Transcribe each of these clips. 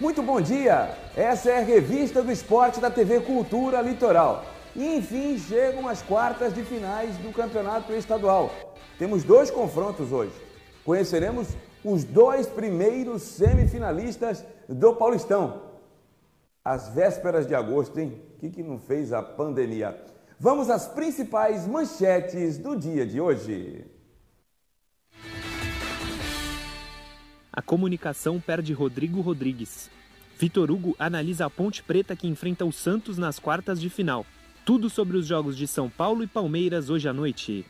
Muito bom dia! Essa é a revista do esporte da TV Cultura Litoral. E enfim chegam as quartas de finais do campeonato estadual. Temos dois confrontos hoje. Conheceremos os dois primeiros semifinalistas do Paulistão. As vésperas de agosto, hein? O que, que não fez a pandemia? Vamos às principais manchetes do dia de hoje. A comunicação perde Rodrigo Rodrigues. Vitor Hugo analisa a Ponte Preta que enfrenta o Santos nas quartas de final. Tudo sobre os jogos de São Paulo e Palmeiras hoje à noite.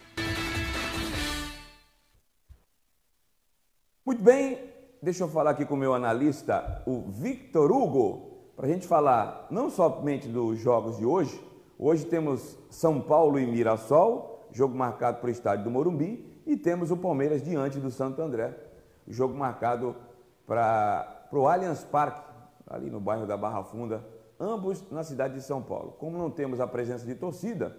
Muito bem, deixa eu falar aqui com o meu analista, o Victor Hugo, para a gente falar não somente dos jogos de hoje. Hoje temos São Paulo e Mirassol, jogo marcado para o estádio do Morumbi, e temos o Palmeiras diante do Santo André, jogo marcado para o Allianz Parque, ali no bairro da Barra Funda, ambos na cidade de São Paulo. Como não temos a presença de torcida,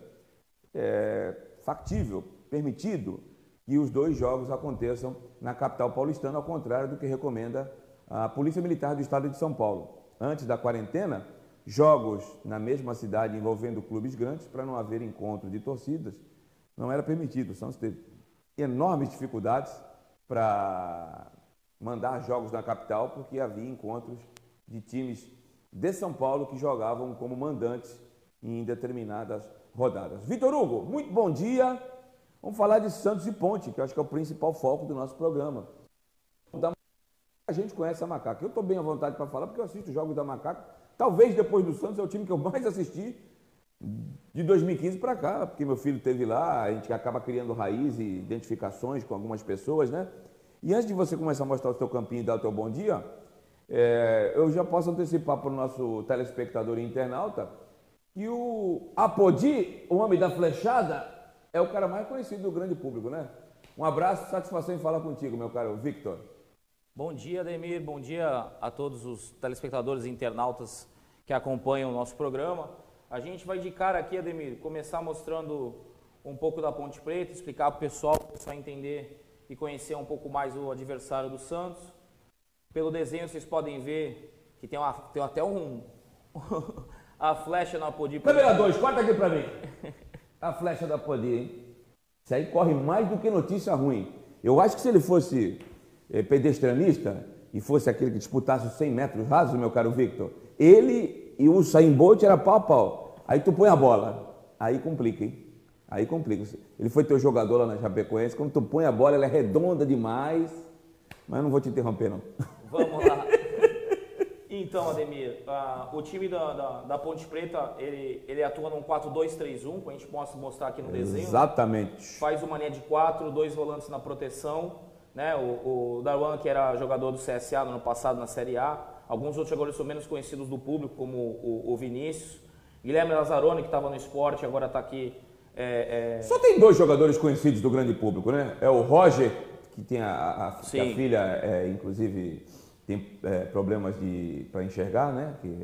é factível, permitido que os dois jogos aconteçam na capital paulistana, ao contrário do que recomenda a Polícia Militar do Estado de São Paulo. Antes da quarentena, jogos na mesma cidade envolvendo clubes grandes, para não haver encontro de torcidas, não era permitido. O Santos teve enormes dificuldades para mandar jogos na capital, porque havia encontros de times de São Paulo que jogavam como mandantes em determinadas rodadas. Vitor Hugo, muito bom dia. Vamos falar de Santos e Ponte, que eu acho que é o principal foco do nosso programa. A gente conhece a Macaca. Eu estou bem à vontade para falar, porque eu assisto jogos da Macaca. Talvez depois do Santos é o time que eu mais assisti de 2015 para cá, porque meu filho teve lá, a gente acaba criando raiz e identificações com algumas pessoas, né? E antes de você começar a mostrar o seu campinho e dar o teu bom dia, é, eu já posso antecipar para o nosso telespectador e internauta que o Apodi, o homem da flechada, é o cara mais conhecido do grande público, né? Um abraço, satisfação em falar contigo, meu caro Victor. Bom dia, Ademir. Bom dia a todos os telespectadores e internautas que acompanham o nosso programa. A gente vai de cara aqui, Ademir, começar mostrando um pouco da Ponte Preta, explicar para o pessoal, para o pessoal entender e conhecer um pouco mais o adversário do Santos. Pelo desenho vocês podem ver que tem, uma, tem até um. a flecha na Apodi. Câmera 2, corta aqui pra mim. A flecha da Apodi, hein? Isso aí corre mais do que notícia ruim. Eu acho que se ele fosse pedestrianista e fosse aquele que disputasse os 100 metros rasos, meu caro Victor, ele e o Sain Bolt era pau a pau. Aí tu põe a bola. Aí complica, hein? Aí complica. Ele foi teu jogador lá na Chapecoense. Quando tu põe a bola, ela é redonda demais. Mas eu não vou te interromper, não. Vamos lá. Então, Ademir, uh, o time da, da, da, Ponte Preta, ele, ele atua num 4-2-3-1, como a gente possa mostrar aqui no desenho. Exatamente. Faz uma linha de quatro, dois volantes na proteção. Né? O, o Darwan, que era jogador do CSA no ano passado na Série A. Alguns outros jogadores são menos conhecidos do público, como o, o Vinícius. Guilherme Lazzaroni, que estava no esporte, agora está aqui. É, é... Só tem dois jogadores conhecidos do grande público, né? É o Roger, que tem a, a, a filha, é, inclusive tem é, problemas para enxergar, né? Que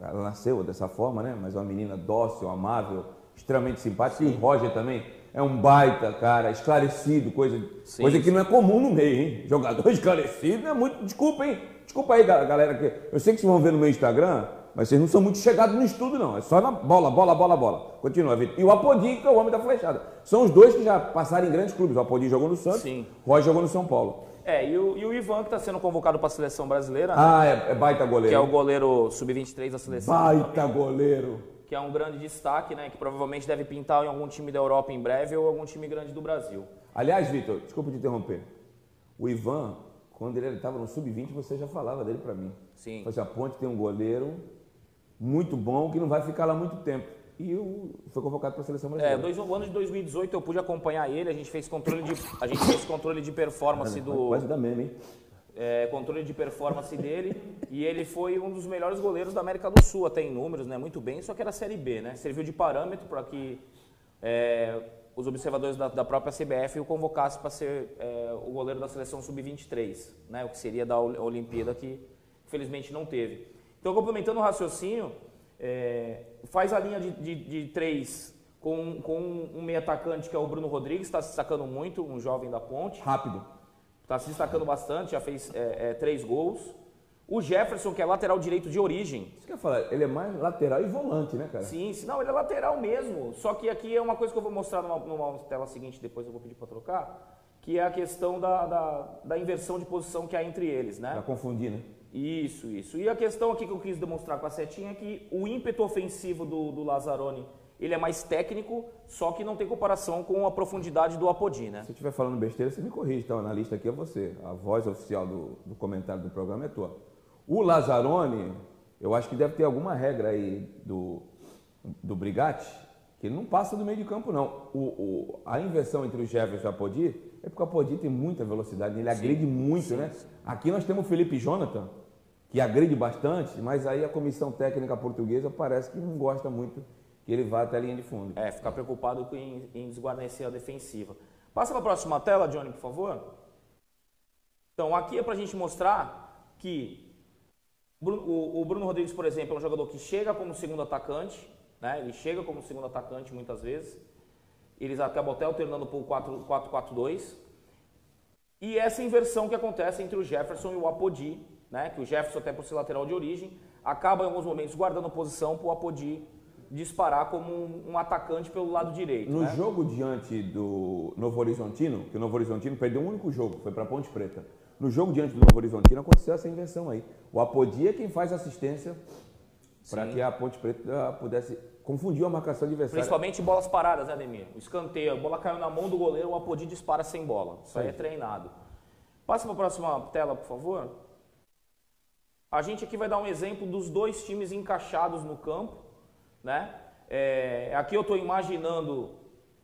ela nasceu dessa forma, né? Mas é uma menina dócil, amável, extremamente simpática. Sim. E o Roger também é um baita, cara, esclarecido, coisa, sim, coisa que não é comum no meio, hein? Jogador esclarecido é muito. Desculpa, hein? Desculpa aí, galera. Que eu sei que vocês vão ver no meu Instagram, mas vocês não são muito chegados no estudo, não. É só na bola, bola, bola, bola. Continua, Vitor. E o Apodi, que é o homem da flechada. São os dois que já passaram em grandes clubes. O Apodi jogou no Santos, Sim. o Roger jogou no São Paulo. É, e o, e o Ivan, que está sendo convocado para a seleção brasileira. Ah, né? é, é, baita goleiro. Que é o goleiro sub-23 da seleção. Baita também, goleiro. Que é um grande destaque, né? Que provavelmente deve pintar em algum time da Europa em breve ou algum time grande do Brasil. Aliás, Vitor, desculpa te interromper. O Ivan, quando ele estava no sub-20, você já falava dele para mim. Sim. Você a Ponte tem um goleiro muito bom que não vai ficar lá muito tempo e o, foi convocado para a seleção brasileira. É, dois, o ano de 2018 eu pude acompanhar ele, a gente fez controle de, a gente fez controle de performance do. Quase da meme, hein? É, controle de performance dele e ele foi um dos melhores goleiros da América do Sul, até em números, né? Muito bem, só que era Série B, né? Serviu de parâmetro para que é, os observadores da, da, própria CBF o convocassem para ser é, o goleiro da seleção sub-23, né? O que seria da Olimpíada que infelizmente não teve. Então, complementando o raciocínio, é, faz a linha de, de, de três com, com um meio atacante que é o Bruno Rodrigues, está se destacando muito, um jovem da ponte. Rápido. Está se destacando bastante, já fez é, é, três gols. O Jefferson, que é lateral direito de origem. Isso que eu ia falar, ele é mais lateral e volante, né, cara? Sim, não, ele é lateral mesmo. Só que aqui é uma coisa que eu vou mostrar numa, numa tela seguinte, depois eu vou pedir para trocar, que é a questão da, da, da, inversão de posição que há entre eles, né? Para confundir, né? Isso, isso. E a questão aqui que eu quis demonstrar com a setinha é que o ímpeto ofensivo do, do Lazzaroni ele é mais técnico, só que não tem comparação com a profundidade do Apodi, né? Se eu estiver falando besteira, você me corrige, então, na lista aqui é você. A voz oficial do, do comentário do programa é tua. O Lazzaroni, eu acho que deve ter alguma regra aí do, do Brigatti, que ele não passa do meio de campo, não. O, o, a inversão entre o Jefferson e o Apodi é porque o Apodi tem muita velocidade, ele sim, agride muito, sim, né? Sim. Aqui nós temos o Felipe Jonathan, que agride bastante, mas aí a comissão técnica portuguesa parece que não gosta muito que ele vá até a linha de fundo. É, ficar preocupado em, em desguarnecer a defensiva. Passa para a próxima tela, Johnny, por favor. Então, aqui é para a gente mostrar que o, Bruno Rodrigues, por exemplo, é um jogador que chega como segundo atacante, né? ele chega como segundo atacante muitas vezes. Eles acabam até alternando o 4-4-2. E essa inversão que acontece entre o Jefferson e o Apodi, né? que o Jefferson, até por ser lateral de origem, acaba em alguns momentos guardando posição para o Apodi disparar como um, um, atacante pelo lado direito. No né? jogo diante do Novo Horizontino, que o Novo Horizontino perdeu um único jogo, foi para Ponte Preta. No jogo diante do Novo Horizontino aconteceu essa invenção aí. O Apodi é quem faz assistência para que a Ponte Preta pudesse confundir a marcação adversária. Principalmente bolas paradas, né, Ademir? O escanteio, a bola caiu na mão do goleiro, o Apodi dispara sem bola. Isso aí é treinado. Passa para a próxima tela, por favor. A gente aqui vai dar um exemplo dos dois times encaixados no campo né? É, aqui eu estou imaginando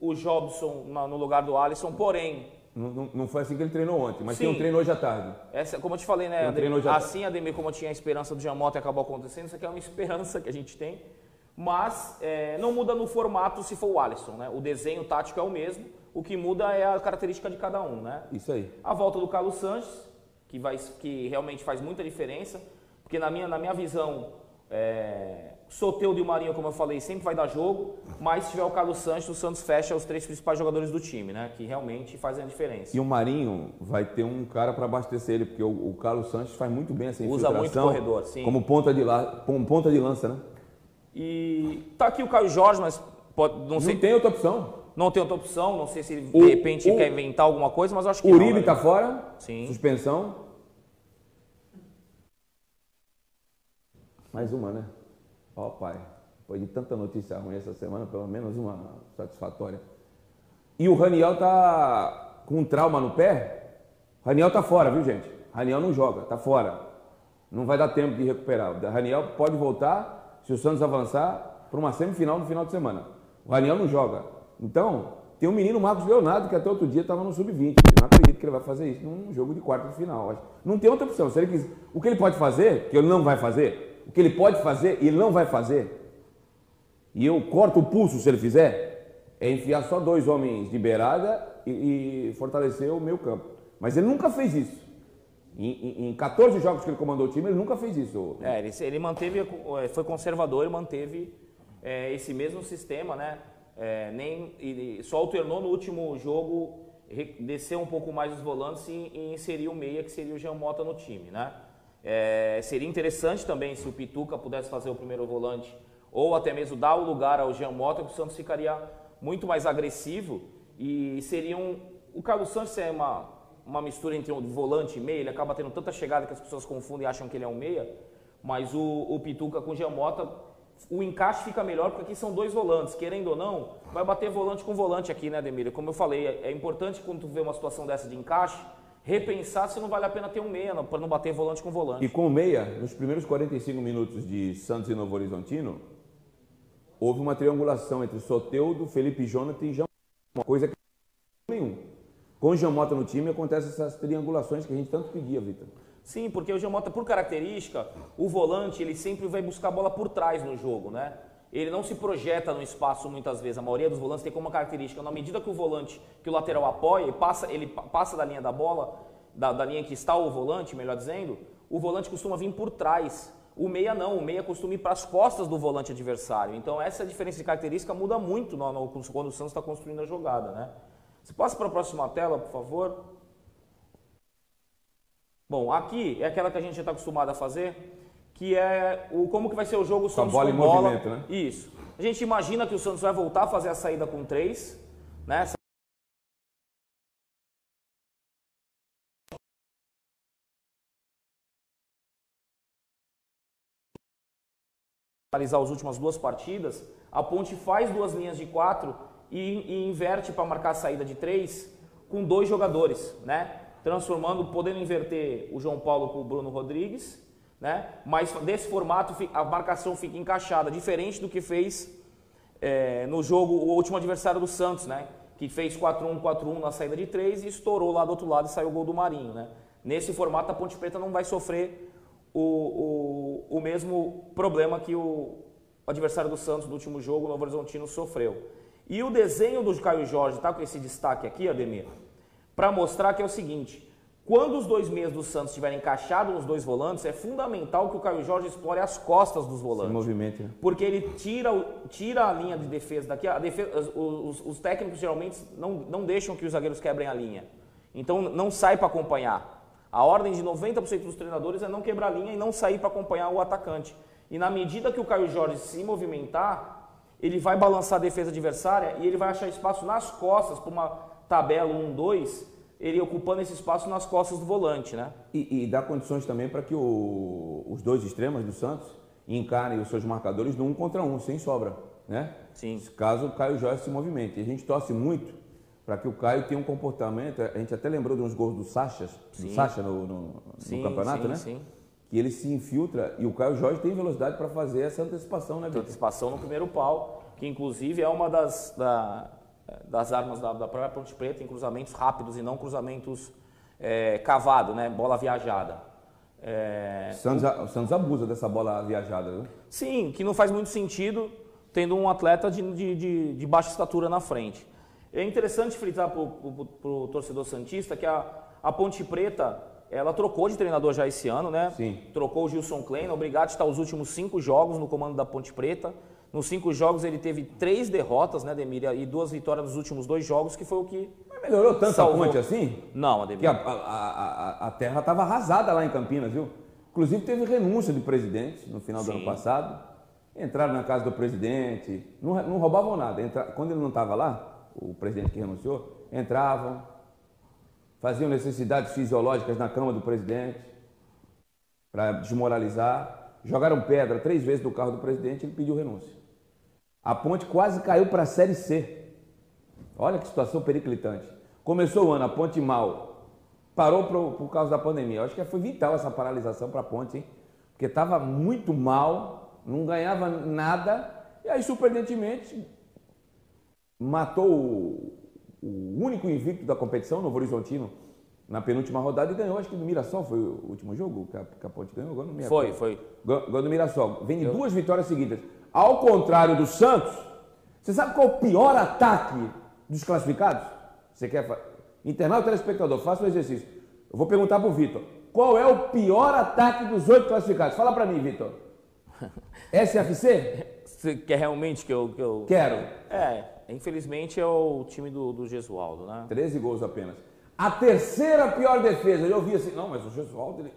o Jobson no lugar do Alisson, porém. Não, não, não, foi assim que ele treinou ontem, mas Sim, tem um treino hoje à tarde. Essa, como eu te falei, né, Ademir, assim, Ademir, como eu tinha a esperança do Giamotto e acabou acontecendo, isso aqui é uma esperança que a gente tem, mas é, não muda no formato se for o Alisson, né? O desenho tático é o mesmo, o que muda é a característica de cada um, né? Isso aí. A volta do Carlos Sanches, que, vai, que realmente faz muita diferença, porque na minha, na minha visão, é, Soteudo e o Marinho, como eu falei, sempre vai dar jogo, mas se tiver o Carlos Santos, o Santos fecha os três principais jogadores do time, né? Que realmente fazem a diferença. E o Marinho vai ter um cara para abastecer ele, porque o, o, Carlos Santos faz muito bem essa. Usa muito corredor, sim. Como ponta de, la, como ponta de lança, né? E tá aqui o Caio Jorge, mas pode, não sei. Não tem outra opção. Não tem outra opção, não sei se ele, de repente o, quer inventar alguma coisa, mas acho que O Uribe está né? fora, Sim. suspensão. Mais uma, né? Ó, oh, pai. Depois de tanta notícia ruim essa semana, pelo menos uma satisfatória. E o Raniel tá com um trauma no pé. Raniel tá fora, viu, gente? Raniel não joga, tá fora. Não vai dar tempo de recuperar. O Raniel pode voltar se o Santos avançar para uma semifinal no final de semana. O Raniel não joga. Então, tem um menino, Marcos Leonardo, que até outro dia estava no sub-20. Não acredito que ele vai fazer isso num jogo de quarto de final. Não tem outra opção. Se ele quiser, o que ele pode fazer, que ele não vai fazer, o que ele pode fazer e ele não vai fazer, e eu corto o pulso se ele fizer, é enfiar só dois homens de beirada e, e fortalecer o meu campo. Mas ele nunca fez isso. Em, em, em 14 jogos que ele comandou o time, ele nunca fez isso. É, ele, ele manteve, é, foi conservador e manteve é, esse mesmo sistema, né? É, nem, ele só alternou no último jogo, desceu um pouco mais os volantes e, e inseriu o meia, que seria o Jean Mota no time, né? É, seria interessante também se o Pituca pudesse fazer o primeiro volante ou até mesmo dar o lugar ao Jean Mota, que o Santos ficaria muito mais agressivo e seria um... O Carlos Santos é uma, uma mistura entre um volante e meia, ele acaba tendo tanta chegada que as pessoas confundem e acham que ele é um meia, mas o, o Pituca com o Jean Mota, o encaixe fica melhor porque aqui são dois volantes, querendo ou não, vai bater volante com volante aqui, né, Ademir? Como eu falei, é, é importante quando tu vê uma situação dessa de encaixe, repensar se não vale a pena ter um meia, para não bater volante com volante. E com o meia, nos primeiros 45 minutos de Santos e Novo Horizontino, houve uma triangulação entre Soteudo, Felipe Jonathan e Jean uma coisa que nenhum. Com o Jean Mota no time acontecem essas triangulações que a gente tanto pedia, Vitor. Sim, porque o Jean Mota, por característica, o volante ele sempre vai buscar a bola por trás no jogo, né? Ele não se projeta no espaço muitas vezes. A maioria dos volantes tem como característica, na medida que o volante, que o lateral apoia, passa, ele passa da linha da bola, da, da linha que está o volante, melhor dizendo, o volante costuma vir por trás. O meia não, o meia costuma ir para as costas do volante adversário. Então essa diferença de característica muda muito no, no, quando o Santos está construindo a jogada, né? Você passa para a próxima tela, por favor. Bom, aqui é aquela que a gente já está acostumado a fazer, que é o como que vai ser o jogo Com a Santos bola com em bola. movimento, né? Isso. A gente imagina que o Santos vai voltar a fazer a saída com três, né? analisar as últimas duas partidas, a Ponte faz duas linhas de quatro e, e inverte para marcar a saída de três com dois jogadores, né? Transformando, podendo inverter o João Paulo com o Bruno Rodrigues, né? Mas desse formato a marcação fica encaixada, diferente do que fez é, no jogo o último adversário do Santos, né? Que fez 4-1, 4-1 na saída de três e estourou lá do outro lado e saiu o gol do Marinho, né? Nesse formato a Ponte Preta não vai sofrer o, o, o mesmo problema que o adversário do Santos do último jogo, o Novo Horizontino, sofreu. E o desenho do Caio Jorge tá com esse destaque aqui, Ademir, para mostrar que é o seguinte: quando os dois meias do Santos estiverem encaixados nos dois volantes, é fundamental que o Caio Jorge explore as costas dos Esse volantes. movimento, né? Porque ele tira, tira a linha de defesa daqui. Defesa, os, os- os técnicos geralmente não, não deixam que os zagueiros quebrem a linha. Então não sai para acompanhar. A ordem de 90% dos treinadores é não quebrar a linha e não sair para acompanhar o atacante. E na medida que o Caio Jorge se movimentar, ele vai balançar a defesa adversária e ele vai achar espaço nas costas para uma tabela 1-2, ele ocupando esse espaço nas costas do volante, né? E, e dá condições também para que o- os dois extremos do Santos encarem os seus marcadores no um contra um, sem sobra, né? Sim. Caso o Caio Jorge se movimente. E a gente torce muito para que o Caio tenha um comportamento. A gente até lembrou de uns gols do Sacha, do. Sacha no, no- no Sim, campeonato, sim, né? sim. Que ele se infiltra e o Caio Jorge tem velocidade para fazer essa antecipação, né, antecipação no primeiro pau, que inclusive é uma das, da- das armas da, da própria Ponte Preta em cruzamentos rápidos e não cruzamentos é, cavado, né? Bola viajada. É, O Santos, o Santos abusa dessa bola viajada, né? sim, que não faz muito sentido tendo um atleta de, de, de- baixa estatura na frente. É interessante frisar para o torcedor Santista que a, a Ponte Preta ela trocou de treinador já esse ano, né? Sim. Trocou o Gilson Klein, o Brigatti está os últimos cinco jogos no comando da Ponte Preta. Nos cinco jogos ele teve três derrotas, né, Demir? E duas vitórias nos últimos dois jogos, que foi o que. Mas melhorou tanto Salvou. a ponte assim? Não, Que Ademir. a, a, a, a terra estava arrasada lá em Campinas, viu? Inclusive teve renúncia de presidente no final do Sim. ano passado. Entraram na casa do presidente, não, não roubavam nada. Entra- quando ele não estava lá, o presidente que renunciou, entravam, faziam necessidades fisiológicas na cama do presidente para desmoralizar. Jogaram pedra três vezes do carro do presidente e ele pediu renúncia. A ponte quase caiu para a Série C. Olha que situação periclitante. Começou o ano, a ponte mal. Parou por, por causa da pandemia. Eu acho que foi vital essa paralisação para a ponte, hein? Porque estava muito mal, não ganhava nada. E aí, surpreendentemente, matou o, o único invicto da competição, Novo Horizontino, na penúltima rodada e ganhou. Acho que do Mirassol foi o último jogo que a, ponte ganhou. Agora não me Foi, foi. Ganhou do Mirassol. Vem de duas vitórias seguidas. Ao contrário do Santos, você sabe qual é o pior ataque dos classificados? Você quer. Internauta telespectador, faça o exercício. Eu vou perguntar pro Vitor. Qual é o pior ataque dos oito classificados? Fala pra mim, Vitor. SFC? Você quer realmente que eu. Que eu... Quero. É, infelizmente é o time do, do Gesualdo, né? 13 gols apenas. A terceira pior defesa. Eu ouvi assim, não, mas o Gesualdo, ele,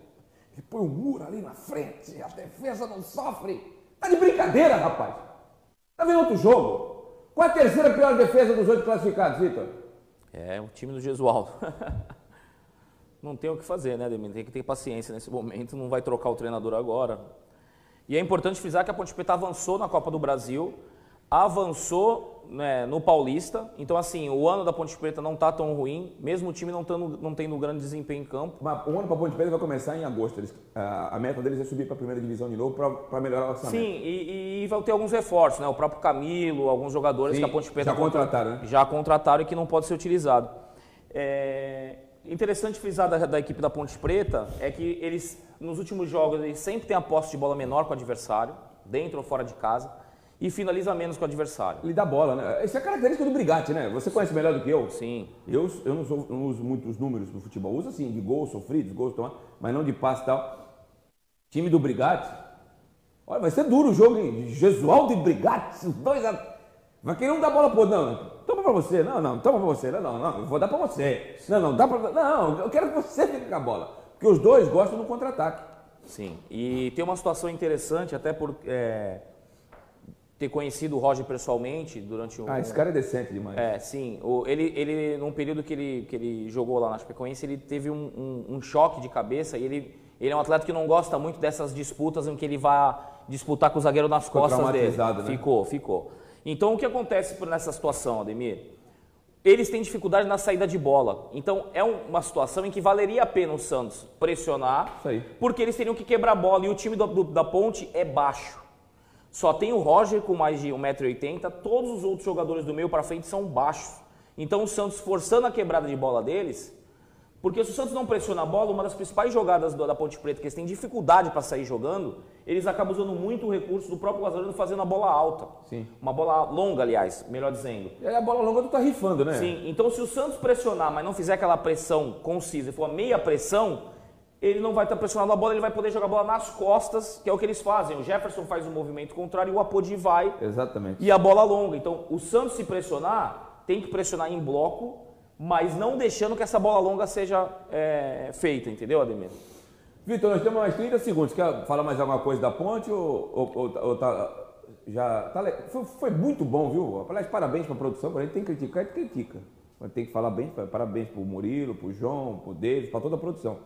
ele põe um muro ali na frente, a defesa não sofre. Tá de brincadeira, rapaz. Tá vendo outro jogo? Qual é a terceira pior defesa dos oito classificados, Vitor? É, o time do Gesualdo. não tem o que fazer, né, Demir? Tem que ter paciência nesse momento, não vai trocar o treinador agora. E é importante frisar que a Ponte Preta avançou na Copa do Brasil, avançou né, no Paulista. Então, assim, o ano da Ponte Preta não está tão ruim, mesmo o time não, tando, não tendo grande desempenho em campo. Mas o ano para Ponte Preta vai começar em agosto. Eles- a, a meta deles é subir para a primeira divisão de novo para melhorar o orçamento. Sim, e, e vai ter alguns reforços, né? O próprio Camilo, alguns jogadores Sim, que a Ponte Preta já contrataram, né? já contrataram e que não pode ser utilizado. É interessante frisar da, da equipe da Ponte Preta é que eles nos últimos jogos eles sempre têm a posse de bola menor com o adversário, dentro ou fora de casa, e finaliza menos com o adversário. Ele dá bola, né? Isso é característica do Brigatti, né? Você conhece melhor do que eu. Sim. Eu, eu não, sou- não uso muito os números do futebol. Uso assim, de gols sofridos, gols tomados, mas não de passe e tal. Time do Brigatti. Olha, vai ser duro o jogo, hein? Gesualdo e Brigatti, os dois. a- Vai querer um dar bola pro outro. Não, toma pra você. Não, não, toma pra você. Não, não, não, eu vou dar pra você. Não, não, dá pra. Não, eu quero que você fique com a bola. Porque os dois gostam do contra-ataque. Sim. E tem uma situação interessante, até por é, ter conhecido o Roger pessoalmente durante o. Ah, esse cara é decente demais. É, sim. O, ele, ele, num período que ele, que ele jogou lá na Chapecoense, ele teve um, um, um choque de cabeça e ele, ele é um atleta que não gosta muito dessas disputas em que ele vai disputar com o zagueiro nas Ficou costas dele. né? Ficou, ficou. Então, o que acontece por- nessa situação, Ademir? Eles têm dificuldade na saída de bola. Então, é um- uma situação em que valeria a pena o Santos pressionar, Isso aí. porque eles teriam que quebrar a bola e o time do- do- da Ponte é baixo. Só tem o Roger com mais de 1,80m, todos os outros jogadores do meio para frente são baixos. Então o Santos forçando a quebrada de bola deles, porque se o Santos não pressiona a bola, uma das principais jogadas do- da Ponte Preta, que eles têm dificuldade para sair jogando, eles acabam usando muito o recurso do próprio Lazarino fazendo a bola alta. Sim. Uma bola longa, aliás, melhor dizendo. Aí a bola longa tu tá rifando, né? Sim, então se o Santos pressionar, mas não fizer aquela pressão concisa e for a meia pressão, ele não vai estar pressionando a bola, ele vai poder jogar a bola nas costas, que é o que eles fazem. O Jefferson faz o movimento contrário e o Apodi vai Exatamente. e a bola longa. Então, o Santos se pressionar, tem que pressionar em bloco, mas não deixando que essa bola longa seja é, feita, entendeu, Ademir? Vitor, nós temos mais 30 segundos. Quer falar mais alguma coisa da ponte ou, ou- ou- ou tá. Já. Tá, foi, foi muito bom, viu? Aliás, parabéns pra produção. Quando a gente tem que criticar, a gente critica. Quando tem que falar bem, parabéns pro Murilo, pro João, pro David, pra toda a produção.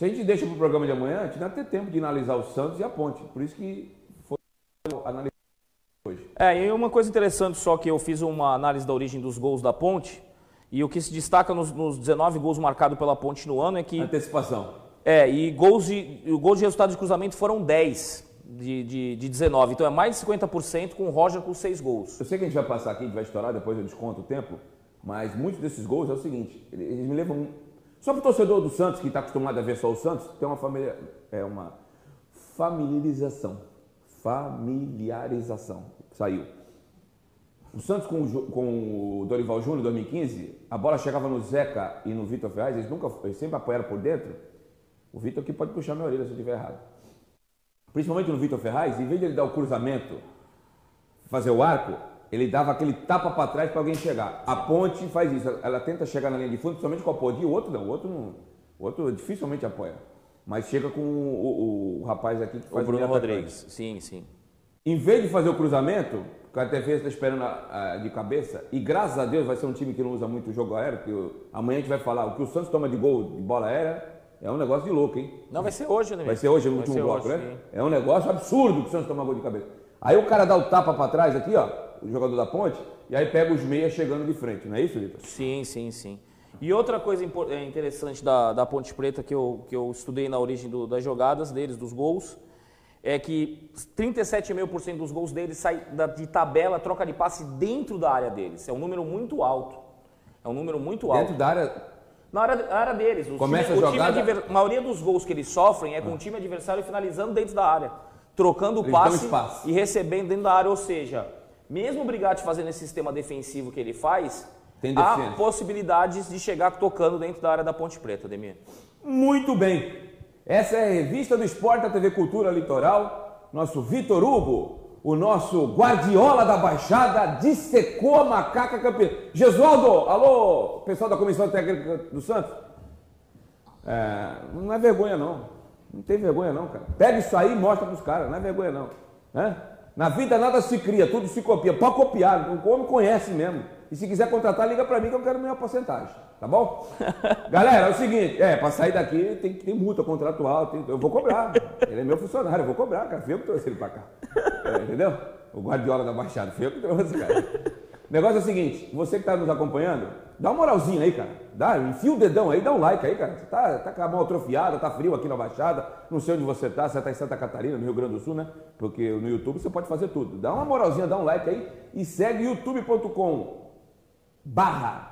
Se a gente deixa pro programa de amanhã, a gente não vai ter tempo de analisar o Santos e a ponte. Por isso que foi analisar hoje. É, e uma coisa interessante só que eu fiz uma análise da origem dos gols da Ponte, e o que se destaca nos, nos 19 gols marcados pela Ponte no ano é que Antecipação. É, e gols de, o gol de resultado de cruzamento foram 10 de, de, de 19. Então é mais de 50% com o Roger com 6 gols. Eu sei que a gente vai passar aqui, a gente vai estourar, depois eu desconto o tempo, mas muitos desses gols é o seguinte, eles me levam... Só para o torcedor do Santos, que está acostumado a ver só o Santos, tem uma, família, é uma familiarização. Familiarização. Saiu. O Santos com o, com o Dorival Júnior em 2015, a bola chegava no Zeca e no Vitor Ferraz, eles, nunca, eles sempre apoiaram por dentro. O Vitor aqui pode puxar minha orelha se eu estiver errado. Principalmente no Vitor Ferraz, em vez de ele dar o cruzamento, fazer o arco, ele dava aquele tapa para trás para alguém chegar. A ponte faz isso, ela tenta chegar na linha de fundo, principalmente com a Podi, o outro não, o outro, não, o outro dificilmente apoia. Mas chega com o, o- o rapaz aqui que O faz Bruno meio atacante. Rodrigues. Sim, sim. Em vez de fazer o cruzamento, que a defesa está esperando a- a- de cabeça, e graças a Deus vai ser um time que não usa muito o jogo aéreo, que o- amanhã a gente vai falar, o que o Santos toma de gol de bola aérea é um negócio de louco, hein? Não, vai ser hoje, né? Vai ser hoje no último bloco, hoje, né? sim. É um negócio absurdo que o Santos toma gol de cabeça. Aí o cara dá o tapa para trás aqui, ó, o jogador da ponte, e aí pega os meias chegando de frente, não é isso, Vitor? Sim, sim, sim. E outra coisa é, interessante da, da Ponte Preta que eu, que eu estudei na origem do- das jogadas deles, dos gols, é que 37,5% dos gols deles sai da- de tabela, troca de passe dentro da área deles. É um número muito alto. É um número muito alto. Dentro da área, Na área, área deles. O Começa time, a o time jogada- adver- a maioria dos gols que eles sofrem é com o time adversário finalizando dentro da área. Trocando o passe e recebendo dentro da área. Ou seja, mesmo o Brigatti fazendo esse sistema defensivo que ele faz, Tem há possibilidades de chegar tocando dentro da área da Ponte Preta, Demir. Muito bem. Essa é a revista do Esporte da TV Cultura Litoral. Nosso Vitor Hugo, o nosso guardiola da Baixada, dissecou a macaca campeã. Gesualdo, alô, pessoal da Comissão Técnica do Santos. É, não é vergonha não. Não tem vergonha não, cara. Pega isso aí e mostra pros caras, não é vergonha não. Né? Na vida nada se cria, tudo se copia. Pode copiar, o homem conhece mesmo. E se quiser contratar, liga pra mim que eu quero minha porcentagem, tá bom? Galera, é o seguinte, é, pra sair daqui tem que ter multa contratual, tem- eu vou cobrar. Ele é meu funcionário, eu vou cobrar, cara. Fui eu que trouxe ele pra cá. É, entendeu? O Guardiola da Baixada, fui eu que trouxe, cara. O negócio é o seguinte, você que está nos acompanhando, dá uma moralzinha aí, cara. Dá, enfia o dedão aí, dá um like aí, cara. Você tá, tá com a mão atrofiada, tá frio aqui na Baixada, não sei onde você tá, você está em Santa Catarina, no Rio Grande do Sul, né? Porque no YouTube você pode fazer tudo. Dá uma moralzinha, dá um like aí e segue youtube.com barra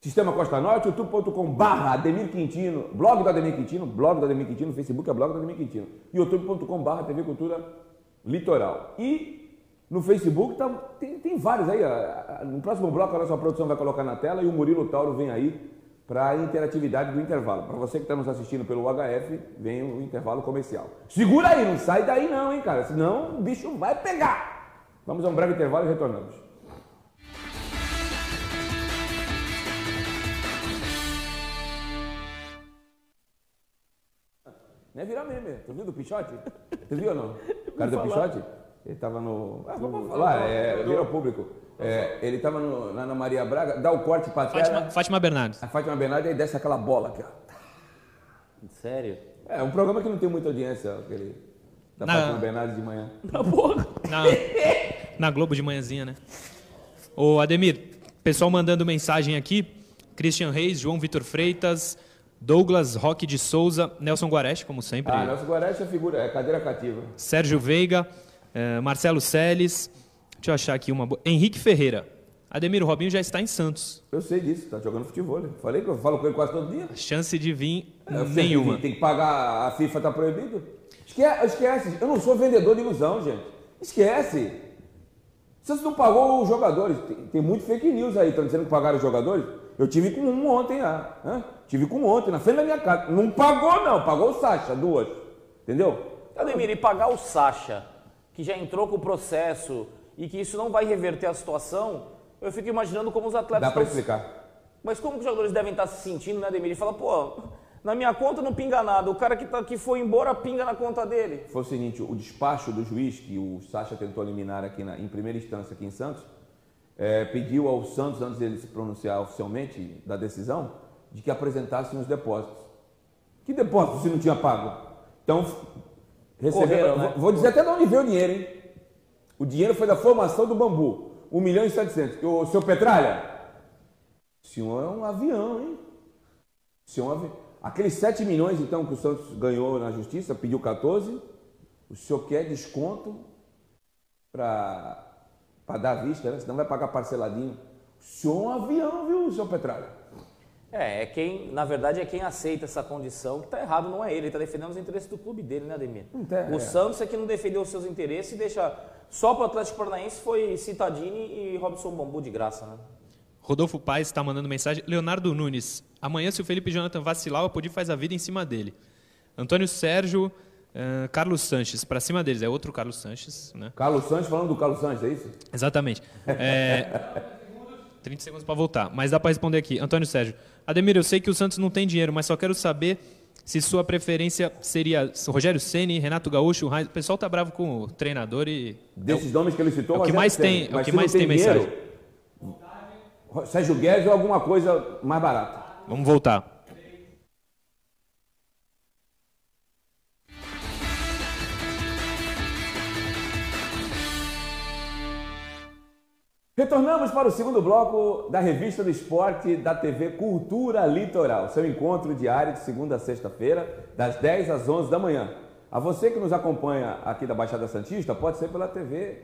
Sistema Costa Norte, youtube.com barra Ademir Quintino, blog do Ademir Quintino, blog do Ademir Quintino, Facebook é blog do Ademir Quintino, youtube.com barra TV Cultura Litoral. E no Facebook tá- tem, tem vários aí, ó. no próximo bloco a nossa produção vai colocar na tela e o Murilo Tauro vem aí para a interatividade do intervalo. Para você que está nos assistindo pelo HF, vem o intervalo comercial. Segura aí, não sai daí não, hein, cara, senão o bicho vai pegar. Vamos a um breve intervalo e retornamos. Não é virar meme. Tu viu do Pichote? Tu viu ou não? O cara do Pichote? Ele tava no. Ah, vamos falar, é, virou público. É, ele tava no, na Ana Maria Braga, dá o corte pra Fátima, tela. Fátima Bernardes. A Fátima Bernardes aí desce aquela bola aqui, ó. Sério? É um programa que não tem muita audiência, aquele. Da Na- Fátima Bernardes de manhã. Na porra. Na, na Globo de manhãzinha, né? Ô, Ademir, pessoal mandando mensagem aqui. Christian Reis, João Vitor Freitas, Douglas Roque de Souza, Nelson Guareste, como sempre. Ah, nosso Guarete é figura, é cadeira cativa. Sérgio Veiga, eh, Marcelo Seles. Deixa eu achar aqui uma boa. Henrique Ferreira. Ademir, o Robinho já está em Santos. Eu sei disso, tá jogando futebol. né? Falei que eu falo com ele quase todo dia. Chance de vir É, nenhuma. Tem que pagar, a FIFA tá proibido. Esquece, esquece, eu não sou vendedor de ilusão, gente. Esquece. Vocês não pagou os jogadores. Tem, tem muito fake news aí, estão dizendo que pagaram os jogadores. Eu tive com um ontem lá. hã? Tive com um ontem, na frente da minha casa. Não pagou, não, pagou o Sacha, duas. Entendeu? Ademir, e pagar o Sacha, que já entrou com o processo e que isso não vai reverter a situação, eu fico imaginando como os atletas Dá estão- explicar. Mas como que os jogadores devem estar se sentindo, né, Ademir? Ele fala, pô, na minha conta não pinga nada, o cara que, tá, que foi embora pinga na conta dele. Foi o seguinte, o despacho do juiz, que o Sacha tentou eliminar aqui na- em primeira instância aqui em Santos, eh, pediu ao Santos, antes dele se pronunciar oficialmente da decisão, de que apresentassem os depósitos. Que depósito se não tinha pago? Então, recebeu, Correram, né? vou, dizer até de onde veio o dinheiro, hein? O dinheiro foi da formação do bambu, 1 milhão e 700. O seu Petralha, o senhor é um avião, hein? O senhor é um avião. Aqueles 7 milhões, então, que o Santos ganhou na justiça, pediu 14, o senhor quer desconto para dar à vista, né? Senão vai pagar parceladinho. O senhor é um avião, viu, seu Petralha? É, é quem, na verdade, é quem aceita essa condição, que tá errado não é ele, ele tá defendendo os interesses do clube dele, né, Ademir? tá, o é. Santos é que não defendeu os seus interesses e deixa só pro Atlético Paranaense foi Citadini e Robson Bambu de graça, né? Rodolfo Paes está mandando mensagem. Leonardo Nunes. Amanhã, se o Felipe Jonathan vacilar, o Apodi faz a vida em cima dele. Antônio Sérgio, eh, Carlos Sanches. Para cima deles. É outro Carlos Sanches, né? Carlos Santos, falando do Carlos Santos, é isso? Exatamente. É, 30 segundos para voltar, mas dá para responder aqui. Antônio Sérgio. Ademir, eu sei que o Santos não tem dinheiro, mas só quero saber se sua preferência seria Rogério Ceni, Renato Gaúcho, Heinz. O pessoal tá bravo com o treinador e Desses nomes que ele citou, é o que Rogério mais tem- é o que mais tem dinheiro, Sérgio Guedes ou alguma coisa mais barata. vamos voltar. Retornamos para o segundo bloco da revista do esporte da TV Cultura Litoral. Seu encontro diário de segunda a sexta-feira, das 10 às 11 da manhã. A você que nos acompanha aqui da Baixada Santista, pode ser pela TV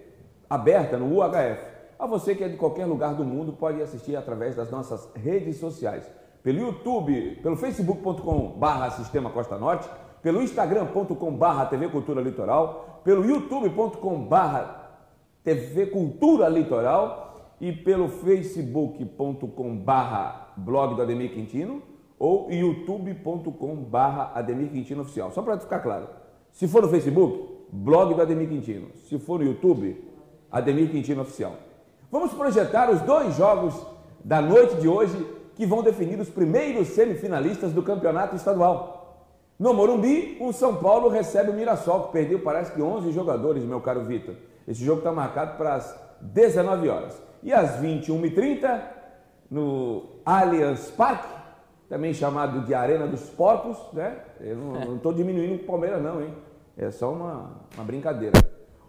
aberta no UHF. A você que é de qualquer lugar do mundo, pode assistir através das nossas redes sociais. Pelo YouTube, pelo facebook.com barra Sistema Costa Norte, pelo instagram.com barra TV Cultura Litoral, pelo youtube.com barra TV Cultura Litoral e pelo facebook.com barra blog do Ademir Quintino ou youtube.com barra Ademir Quintino Oficial. Só para ficar claro, se for no Facebook, blog do Ademir Quintino. Se for no YouTube, Ademir Quintino Oficial. Vamos projetar os dois jogos da noite de hoje que vão definir os primeiros semifinalistas do campeonato estadual. No Morumbi, o São Paulo recebe o Mirassol, que perdeu parece que 11 jogadores, meu caro Vitor. Esse jogo está marcado para as 19 horas. E às 21h30, no Allianz Parque, também chamado de Arena dos Porcos, né? Eu não estou diminuindo o Palmeiras não, hein? É só uma, uma brincadeira.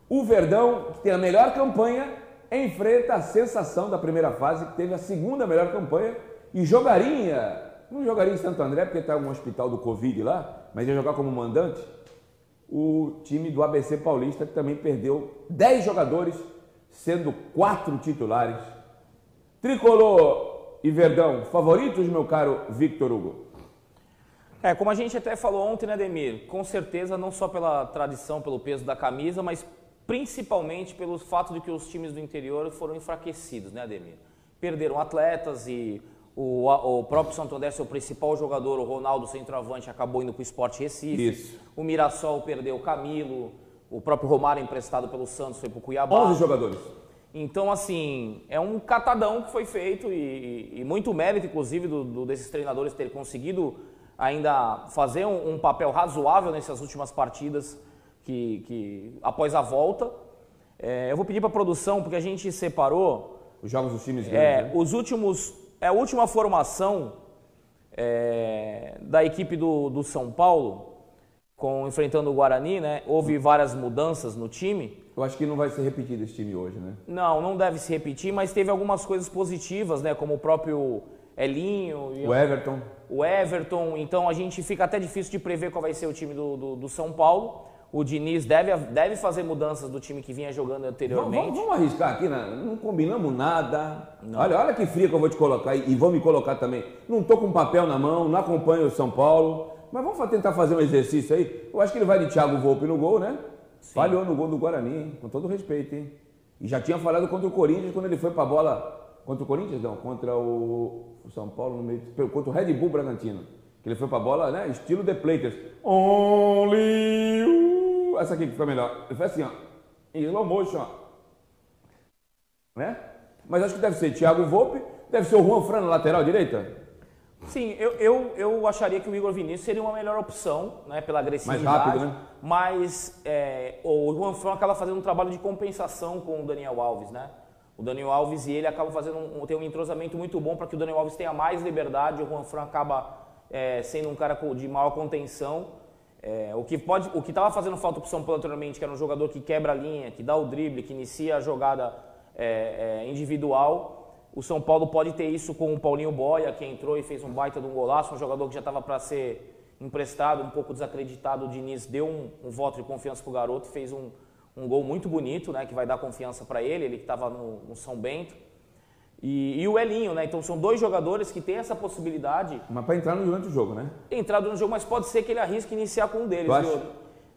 O Verdão, que tem a melhor campanha, enfrenta a sensação da primeira fase, que teve a segunda melhor campanha, e jogaria, não jogaria em Santo André, porque está um hospital do Covid lá, mas ia jogar como mandante, o time do ABC Paulista, que também perdeu 10 jogadores, sendo quatro titulares. Tricolor e Verdão, favoritos, meu caro Victor Hugo? É, como a gente até falou ontem, né, Demir? Com certeza, não só pela tradição, pelo peso da camisa, mas principalmente pelo fato de que os times do interior foram enfraquecidos, né, Ademir? Perderam atletas e o, o próprio Santo André, seu principal jogador, o Ronaldo centroavante, acabou indo para o Sport Recife. Isso. O Mirassol perdeu o Camilo. O próprio Romário, emprestado pelo Santos, foi para o Cuiabá. 11 jogadores. Então, assim, é um catadão que foi feito e, e muito mérito, inclusive, do, do- desses treinadores terem conseguido ainda fazer um, um papel razoável nessas últimas partidas que, que após a volta. É, eu vou pedir para a produção, porque a gente separou Os jogos dos times grandes. é, né? os últimos. É a última formação é, da equipe do, do São Paulo, com, enfrentando o Guarani, né? Houve várias mudanças no time. Eu acho que não vai ser repetido esse time hoje, né? Não, não deve se repetir, mas teve algumas coisas positivas, né? Como o próprio Elinho e O Everton. o Everton. Então a gente fica até difícil de prever qual vai ser o time do, do, do São Paulo. O Diniz deve, deve fazer mudanças do time que vinha jogando anteriormente. vamos- vamos arriscar aqui, né? não combinamos nada. Olha, olha que fria que eu vou te colocar e vou me colocar também. Não tô com papel na mão, não acompanho o São Paulo, mas vamos tentar fazer um exercício aí. Eu acho que ele vai de Thiago Volpe no gol, né? Falhou no gol do Guarani, hein? com todo respeito, hein? E já tinha falado contra o Corinthians quando ele foi pra bola. Contra o Corinthians, não, contra o, o São Paulo no meio. Contra o Red Bull Bragantino. Que ele foi pra bola, né? Estilo The Platers. Only you. Essa aqui que foi melhor. Ele foi assim, ó. Em slow motion, ó né? Mas acho que deve ser Thiago Volpe, deve ser o Juan Fran na lateral direita. Sim, eu, eu, eu acharia que o Igor Vinícius seria uma melhor opção, né, pela agressividade. Mais rápido, né? Mas é, o Juan Fran acaba fazendo um trabalho de compensação com o Daniel Alves, né? O Daniel Alves e ele acabam fazendo um, tem um entrosamento muito bom para que o Daniel Alves tenha mais liberdade. O Juan Fran acaba é, sendo um cara de maior contenção. É, o que pode, o que estava fazendo falta para o São Paulo anteriormente, que era um jogador que quebra a linha, que dá o drible, que inicia a jogada é, é, individual. O São Paulo pode ter isso com o Paulinho Boia, que entrou e fez um baita de um golaço, um jogador que já estava para ser emprestado, um pouco desacreditado. O Diniz deu um, um voto de confiança para o garoto, fez um, um gol muito bonito, né, que vai dar confiança para ele, ele que estava no, no São Bento. E, e o Elinho, né? Então são dois jogadores que têm essa possibilidade Mas para entrar no- durante o jogo, né? entrar no jogo, mas pode ser que ele arrisque iniciar com um deles.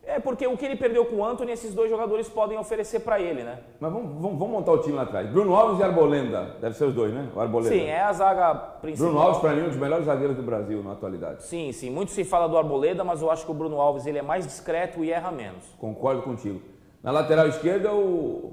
É porque o que ele perdeu com o Anthony, esses dois jogadores podem oferecer para ele, né? Mas vamos, vamos, vamos montar o time lá atrás. Bruno Alves e Arbolenda. Deve ser os dois, né? O Arbolenda. Sim, é a zaga principal. Bruno Alves, para mim, é um dos melhores zagueiros do Brasil na atualidade. Sim, sim. Muito se fala do Arboleda, mas eu acho que o Bruno Alves ele é mais discreto e erra menos. Concordo contigo. Na lateral esquerda, o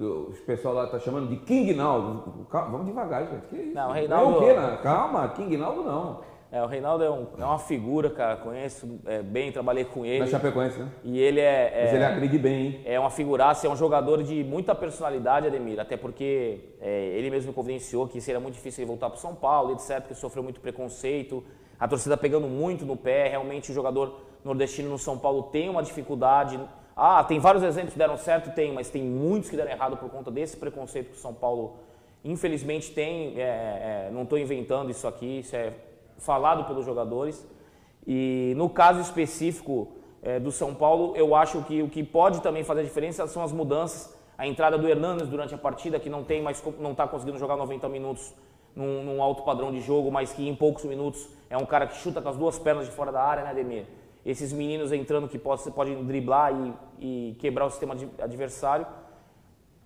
que o pessoal lá tá chamando de King Naldo. Calma, vamos devagar, gente. Que isso? Não, Reinaldo- É o quê, né? Calma, King Naldo não. É, o Reinaldo é, um- é uma figura, cara. Conheço é, bem, trabalhei com Da ele. Chapecoense, né? E ele é, Mas é, ele agride bem, hein? é uma figuraça, é um jogador de muita personalidade, Ademir. Até porque é, ele mesmo convenciou que seria muito difícil ele voltar para São Paulo, etc. Porque sofreu muito preconceito. A torcida pegando muito no pé. Realmente o jogador nordestino no São Paulo tem uma dificuldade. Ah, tem vários exemplos que deram certo, tem, mas tem muitos que deram errado por conta desse preconceito que São Paulo infelizmente tem. é, é, não estou inventando isso aqui, isso é falado pelos jogadores. E no caso específico é, do São Paulo, eu acho que o que pode também fazer a diferença são as mudanças. A entrada do Hernanes durante a partida, que não tem mais, não está conseguindo jogar 90 minutos num, num alto padrão de jogo, mas que em poucos minutos é um cara que chuta com as duas pernas de fora da área, né, Demir? Esses meninos entrando que pode, você pode driblar e, e quebrar o sistema ad- adversário.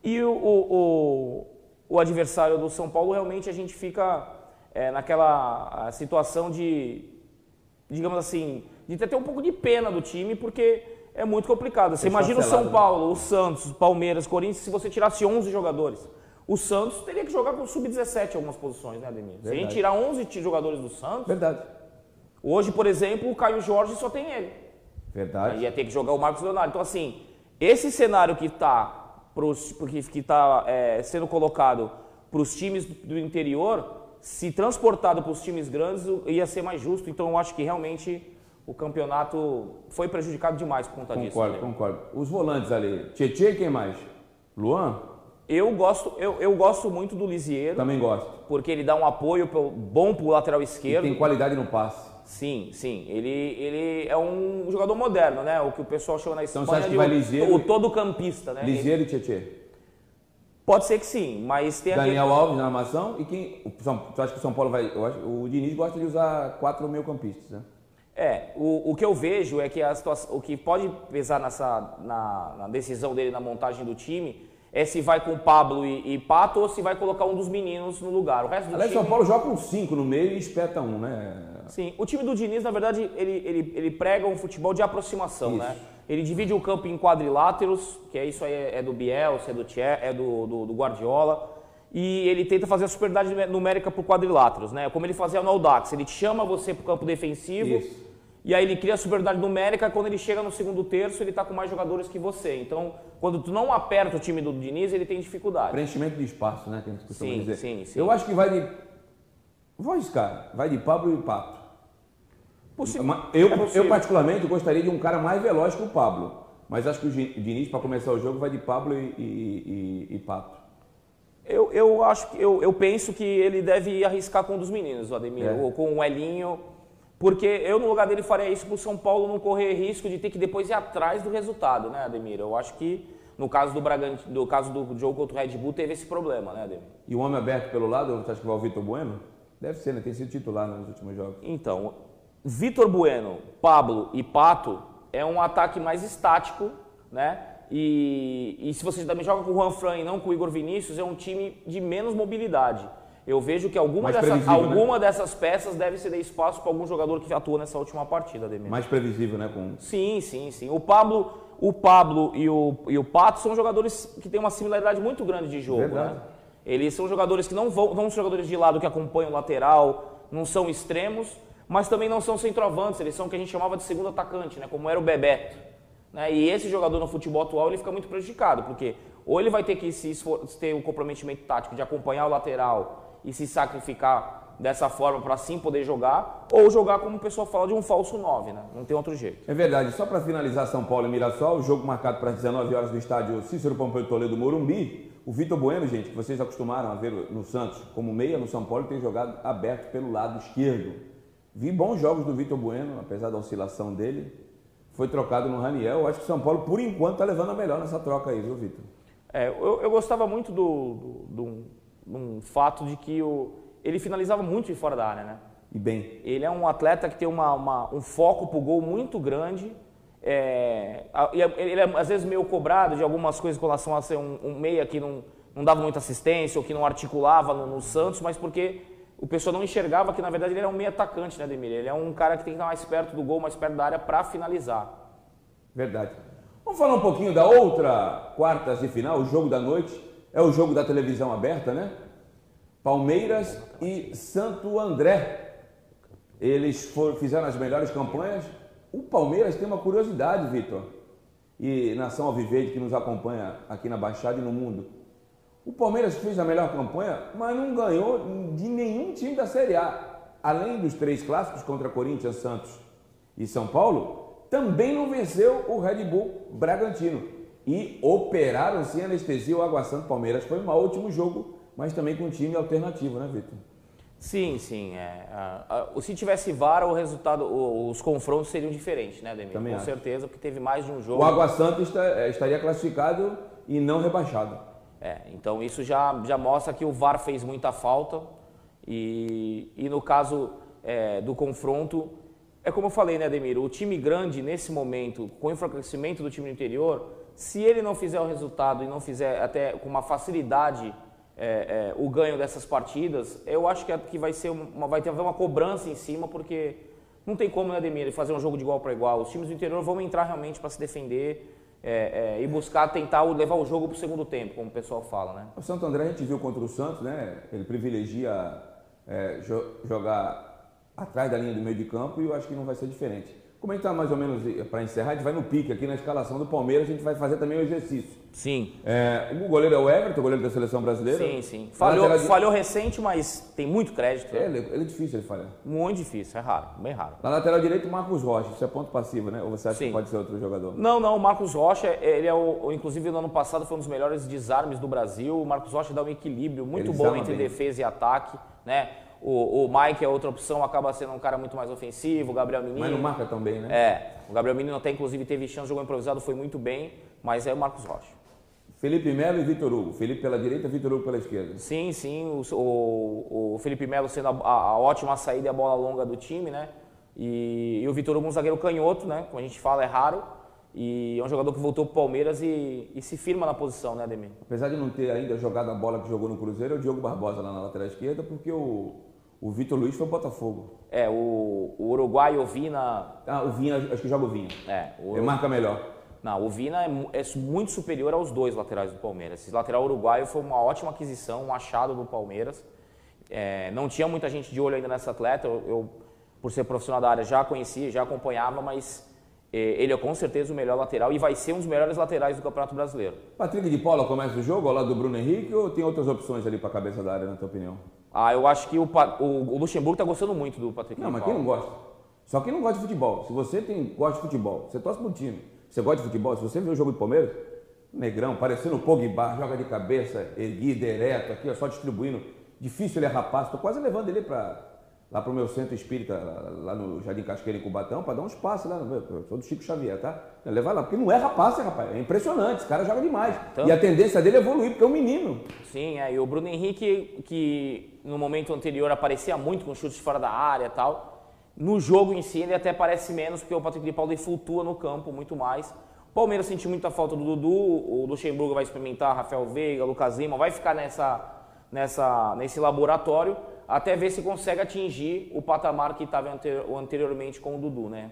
E o, o, o, adversário do São Paulo, realmente a gente fica é, naquela situação de, digamos assim, de ter até um pouco de pena do time, porque é muito complicado. Você imagina o São né? Paulo, o Santos, o Palmeiras, Corinthians, se você tirasse 11 jogadores. O Santos teria que jogar com sub-17 em algumas posições, né, Ademir? Se a gente Verdade. tirar 11 ti- jogadores do Santos, Verdade. Hoje, por exemplo, o Caio Jorge só tem ele. Verdade. Aí ia ter que jogar o Marcos Leonardo. Então, assim, esse cenário que está que tá, é, sendo colocado para os times do, interior, se transportado para os times grandes, ia ser mais justo. Então, eu acho que realmente o campeonato foi prejudicado demais por conta disso. Concordo, né? concordo. Os volantes ali. Tietchan e quem mais? Luan? Eu gosto, eu, eu gosto muito do Lisieiro, Também gosto. porque ele dá um apoio bom para o lateral E esquerdo. tem qualidade no passe. Sim, sim. Ele, ele é um jogador moderno, né? O que o pessoal chama na Então, Espanha você acha que vai o- Lisieiro o todo campista, né? E Tietchan. Pode ser que sim, mas tem aquele... Daniel Alves na armação. E quem. O São, tu acha que o São Paulo vai. eu acho- o Diniz gosta de usar quatro meio-campistas, né? É, o, o que eu vejo é que a situação, o que pode pesar nessa, na, na decisão dele na montagem do time é se vai com Pablo e, e Pato ou se vai colocar um dos meninos no lugar. O resto do Aliás, time... São Paulo joga com cinco no meio e espeta um, né? Sim, o time do Diniz, na verdade, ele, ele, ele prega um futebol de aproximação, Isso. né? Ele divide o campo em quadriláteros, que é isso aí é do Bielsa, é do, Tchê, é do, do, do Guardiola. e ele tenta fazer a superioridade numérica por quadriláteros, né? Como ele fazia no Audax, ele chama você para o campo defensivo Isso. E aí ele cria a superioridade numérica, quando ele chega no segundo terço ele está com mais jogadores que você. Então, quando tu não aperta o time do Diniz, ele tem dificuldade. Preenchimento de espaço, né? Que a gente costuma Sim, dizer. sim, sim. Eu acho que vai de. Vou arriscar. Vai de Pablo e Pato. Mas Eu, é possível. eu, particularmente, gostaria de um cara mais veloz que o Pablo. Mas acho que o Diniz, para começar o jogo, vai de Pablo e, e- e- e Pato. Eu, eu acho que eu, eu penso que ele deve arriscar com um dos meninos, o Ademir, É. ou com o Elinho, porque eu no lugar dele faria isso para o São Paulo não correr risco de ter que depois ir atrás do resultado, né, Ademir? Eu acho que no caso do Bragantino, no caso do jogo contra o Red Bull teve esse problema, né, Ademir? E o homem aberto pelo lado, você acha que vai o Vitor Bueno? Deve ser, né? Tem sido titular nos últimos jogos. Então, Vitor Bueno, Pablo e Pato é um ataque mais estático, né? E, e se você também joga com o Juan Fran e não com o Igor Vinícius, é um time de menos mobilidade. Eu vejo que alguma, dessas, né? alguma dessas peças deve ceder espaço para algum jogador que atua nessa última partida, Ademir. Mais previsível, né? Com... Sim, sim, sim. O Pablo, o Pablo e o, e o Pato são jogadores que têm uma similaridade muito grande de jogo, Verdade. né? Eles são jogadores que não vão, não são jogadores de lado que acompanham o lateral, não são extremos, mas também não são centroavantes, eles são o que a gente chamava de segundo atacante, né? Como era o Bebeto. Né? E esse jogador no futebol atual ele fica muito prejudicado, porque ou ele vai ter que se esfor- ter um comprometimento tático de acompanhar o lateral e se sacrificar dessa forma para assim poder jogar, ou jogar como o pessoal fala de um falso 9, né? Não tem outro jeito. É verdade. Só para finalizar São Paulo e Mirassol, o jogo marcado para as 19 horas no estádio Cícero Pompeu Toledo Morumbi. O Vitor Bueno, gente, que vocês acostumaram a ver no Santos como meia no São Paulo, tem jogado aberto pelo lado esquerdo. Vi bons jogos do Vitor Bueno, apesar da oscilação dele. Foi trocado no Raniel. Acho que o São Paulo, por enquanto, está levando a melhor nessa troca aí, viu, Vitor? É, eu, eu gostava muito do, do, de um- fato de que o, ele finalizava muito de fora da área, né? E bem. Ele é um atleta que tem uma, uma- um foco pro gol muito grande. É, é- ele é às vezes meio cobrado de algumas coisas com relação a ser um, um meia que não, não dava muita assistência ou que não articulava no, no Santos, mas porque o pessoal não enxergava que na verdade ele era um meio atacante, né, Demir? Ele é um cara que tem que estar mais perto do gol, mais perto da área para finalizar. Verdade. Vamos falar um pouquinho da outra quartas de final, o jogo da noite. É o jogo da televisão aberta, né? Palmeiras e Santo André. Eles fizeram as melhores campanhas. O Palmeiras tem uma curiosidade, Vitor. E nação Alviverde que nos acompanha aqui na Baixada e no mundo. O Palmeiras fez a melhor campanha, mas não ganhou de nenhum time da Série A. Além dos três clássicos contra Corinthians, Santos e São Paulo, também não venceu o Red Bull Bragantino. E operaram sem anestesia o Água Santa Palmeiras. Foi um ótimo jogo, mas também com um time alternativo, né, Vitor? Sim, sim. É, a- a- se tivesse VAR, o resultado, os confrontos seriam diferentes, né, Demir? Também Com acho. certeza, porque teve mais de um jogo. O Água Santa está- eh, estaria classificado e não rebaixado. É, então isso já, já mostra que o VAR fez muita falta e, e no caso é, do confronto, é como eu falei, né, Ademir? O time grande, nesse momento, com o enfraquecimento do time do interior, se ele não fizer o resultado e não fizer até com uma facilidade é, é, o ganho dessas partidas, eu acho que, é- que vai, ser uma, vai ter uma cobrança em cima, porque não tem como, né, Ademir, fazer um jogo de igual para igual. Os times do interior vão entrar realmente para se defender é, é, e buscar tentar levar o jogo para o segundo tempo, como o pessoal fala, né? O Santo André a gente viu contra o Santos, né? Ele privilegia é, jo- jogar atrás da linha do meio de campo e eu acho que não vai ser diferente. Como a gente está mais ou menos para encerrar, a gente vai no pique aqui na escalação do Palmeiras, a gente vai fazer também o exercício. Sim. É, o goleiro é o Everton, goleiro da seleção brasileira. Sim, sim. Falhou, falhou recente, mas tem muito crédito. É, ele, ele é difícil ele falhar. Muito difícil, é raro, bem raro. Na lateral direito, Marcos Rocha, isso é ponto passivo, né? Ou você acha Sim. que pode ser outro jogador? Não, não, o Marcos Rocha, ele é o, inclusive no ano passado foi um dos melhores desarmes do Brasil. O Marcos Rocha dá um equilíbrio muito Ele bom entre bem. defesa e ataque, né? O, o Mike é outra opção, acaba sendo um cara muito mais ofensivo, o Gabriel Menino. Mas não marca tão bem, né? É, o Gabriel Menino até inclusive teve chance, jogou improvisado, foi muito bem, mas é o Marcos Rocha. Felipe Melo e Vitor Hugo. Felipe pela direita, Vitor Hugo pela esquerda. Sim, sim, o, o, o Felipe Melo sendo a, a- ótima saída e a bola longa do time, né? E, e o Vitor Hugo um zagueiro canhoto, né? Como a gente fala, é raro. E é um jogador que voltou pro Palmeiras e, e se firma na posição, né, Ademir? Apesar de não ter ainda jogado a bola que jogou no Cruzeiro, é o Diogo Barbosa lá na lateral esquerda, porque o, o Vitor Luiz foi o Botafogo. É, o, o Uruguai Ovina. Ah, o Vinha, acho que joga o Vinha. É, o, Ele marca melhor. Não, o Vina é, é, muito superior aos dois laterais do Palmeiras. Esse lateral uruguaio foi uma ótima aquisição, um achado do Palmeiras. É, não tinha muita gente de olho ainda nessa atleta. Eu, eu, por ser profissional da área, já conhecia, já acompanhava, mas ele é com certeza o melhor lateral e vai ser um dos melhores laterais do Campeonato Brasileiro. Patrick de Paula começa o jogo ao lado do Bruno Henrique ou tem outras opções ali para a cabeça da área, na tua opinião? Ah, eu acho que o, o, o Luxemburgo está gostando muito do Patrick não, de Paula. Não, mas quem não gosta? Só quem não gosta de futebol. Se você tem, gosta de futebol, você torce para um time, você gosta de futebol, se você vê o jogo do Palmeiras, negrão, parecendo o Pogba, joga de cabeça, erguido, ereto, aqui, ó, só distribuindo. Difícil ele é rapaz, estou quase levando ele para lá para o meu centro espírita, lá no Jardim Casqueira em Cubatão, para dar um espaço lá. Eu sou do Chico Xavier, tá? Levar lá, porque não é rapaz, é rapaz. É impressionante, esse cara joga demais. Então, e a tendência dele é evoluir, porque é um menino. Sim, é, e o Bruno Henrique, que no momento anterior aparecia muito com chutes fora da área e tal. No jogo em si, ele até parece menos, porque o Patrick de Paulo flutua no campo muito mais. O Palmeiras sentiu muita falta do Dudu, o Luxemburgo vai experimentar, Rafael Veiga, Lucas Lima, vai ficar nessa, nessa, nesse laboratório até ver se consegue atingir o patamar que estava anteriormente com o Dudu, né?